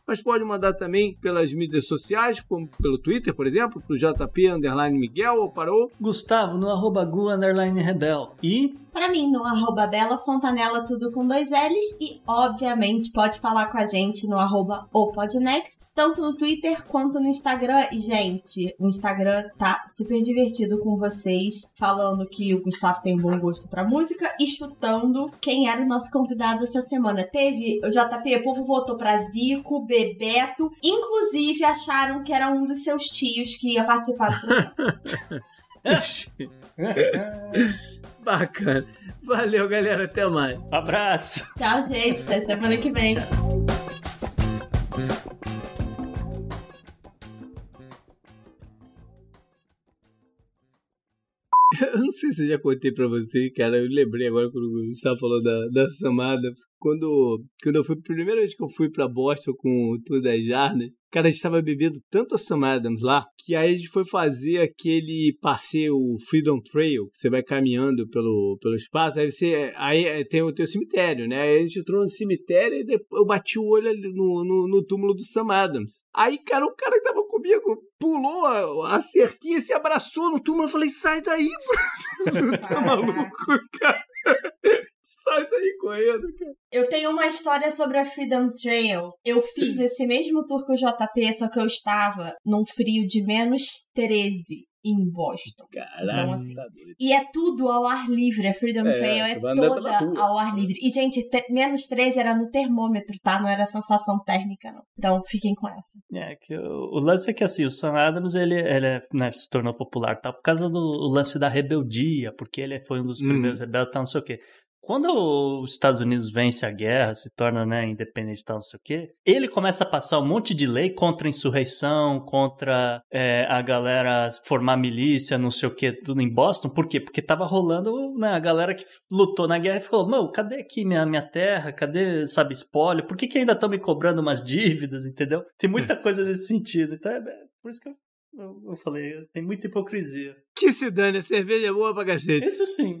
mas pode mandar também pelas mídias sociais, como pelo Twitter, por exemplo, para o JP Underline Miguel ou para o Gustavo no arroba Gu Underline Rebel. E para mim no arroba Bela Fontanella, tudo com dois L's. E, obviamente, pode falar com a gente no arroba Podnext, tanto no Twitter quanto no Instagram. E, gente, o Instagram tá super divertido com vocês, falando que o Gustavo tem bom gosto pra música e chutando quem era o nosso convidado essa semana. Teve o JP, o povo votou pra Zico, Bebeto, inclusive acharam que era um dos seus tios que ia participar do programa. Bacana. Valeu, galera. Até mais. abraço. Tchau, gente. Até semana que vem. Eu não sei se já contei pra você, cara. Eu lembrei agora quando o Gustavo falou da, da Samada. Quando, quando eu fui, a primeira vez que eu fui pra Boston com o Tour das Jardas, cara, a gente tava bebendo tanto a Sam Adams lá, que aí a gente foi fazer aquele passeio Freedom Trail, que você vai caminhando pelo, pelo espaço, aí você aí é, tem o teu cemitério, né? Aí a gente entrou no cemitério e depois eu bati o olho ali no, no, no túmulo do Sam Adams. Aí, cara, o cara que tava comigo pulou a, a cerquinha e se abraçou no túmulo. Eu falei, sai daí, bro. tá maluco, cara? Sai daí correndo, cara. Eu tenho uma história sobre a Freedom Trail. Eu fiz esse mesmo tour que o JP, só que eu estava num frio de menos 13 em Boston. Caralho, então, assim, tá E é tudo ao ar livre. A Freedom É, Trail é toda ao ar livre. E, gente, te- menos 13 era no termômetro, tá? Não era sensação térmica, não. Então, fiquem com essa. É, que o, o lance é que assim, o Sam Adams ele, ele é, né, se tornou popular tá, por causa do lance da rebeldia, porque ele foi um dos Hum. primeiros rebeldes, tal, não sei o quê. Quando os Estados Unidos vence a guerra, se torna né, independente e tal, não sei o quê, ele começa a passar um monte de lei contra a insurreição, contra é, a galera formar milícia, não sei o quê, tudo em Boston. Por quê? Porque tava rolando né, a galera que lutou na guerra e falou: Mano, cadê aqui minha, minha terra? Cadê, sabe, espólio? Por que, que ainda estão me cobrando umas dívidas, entendeu? Tem muita coisa nesse sentido. Então é é por isso que eu, eu, eu falei: tem muita hipocrisia. Que se dane, a cerveja é boa pra cacete. Isso sim.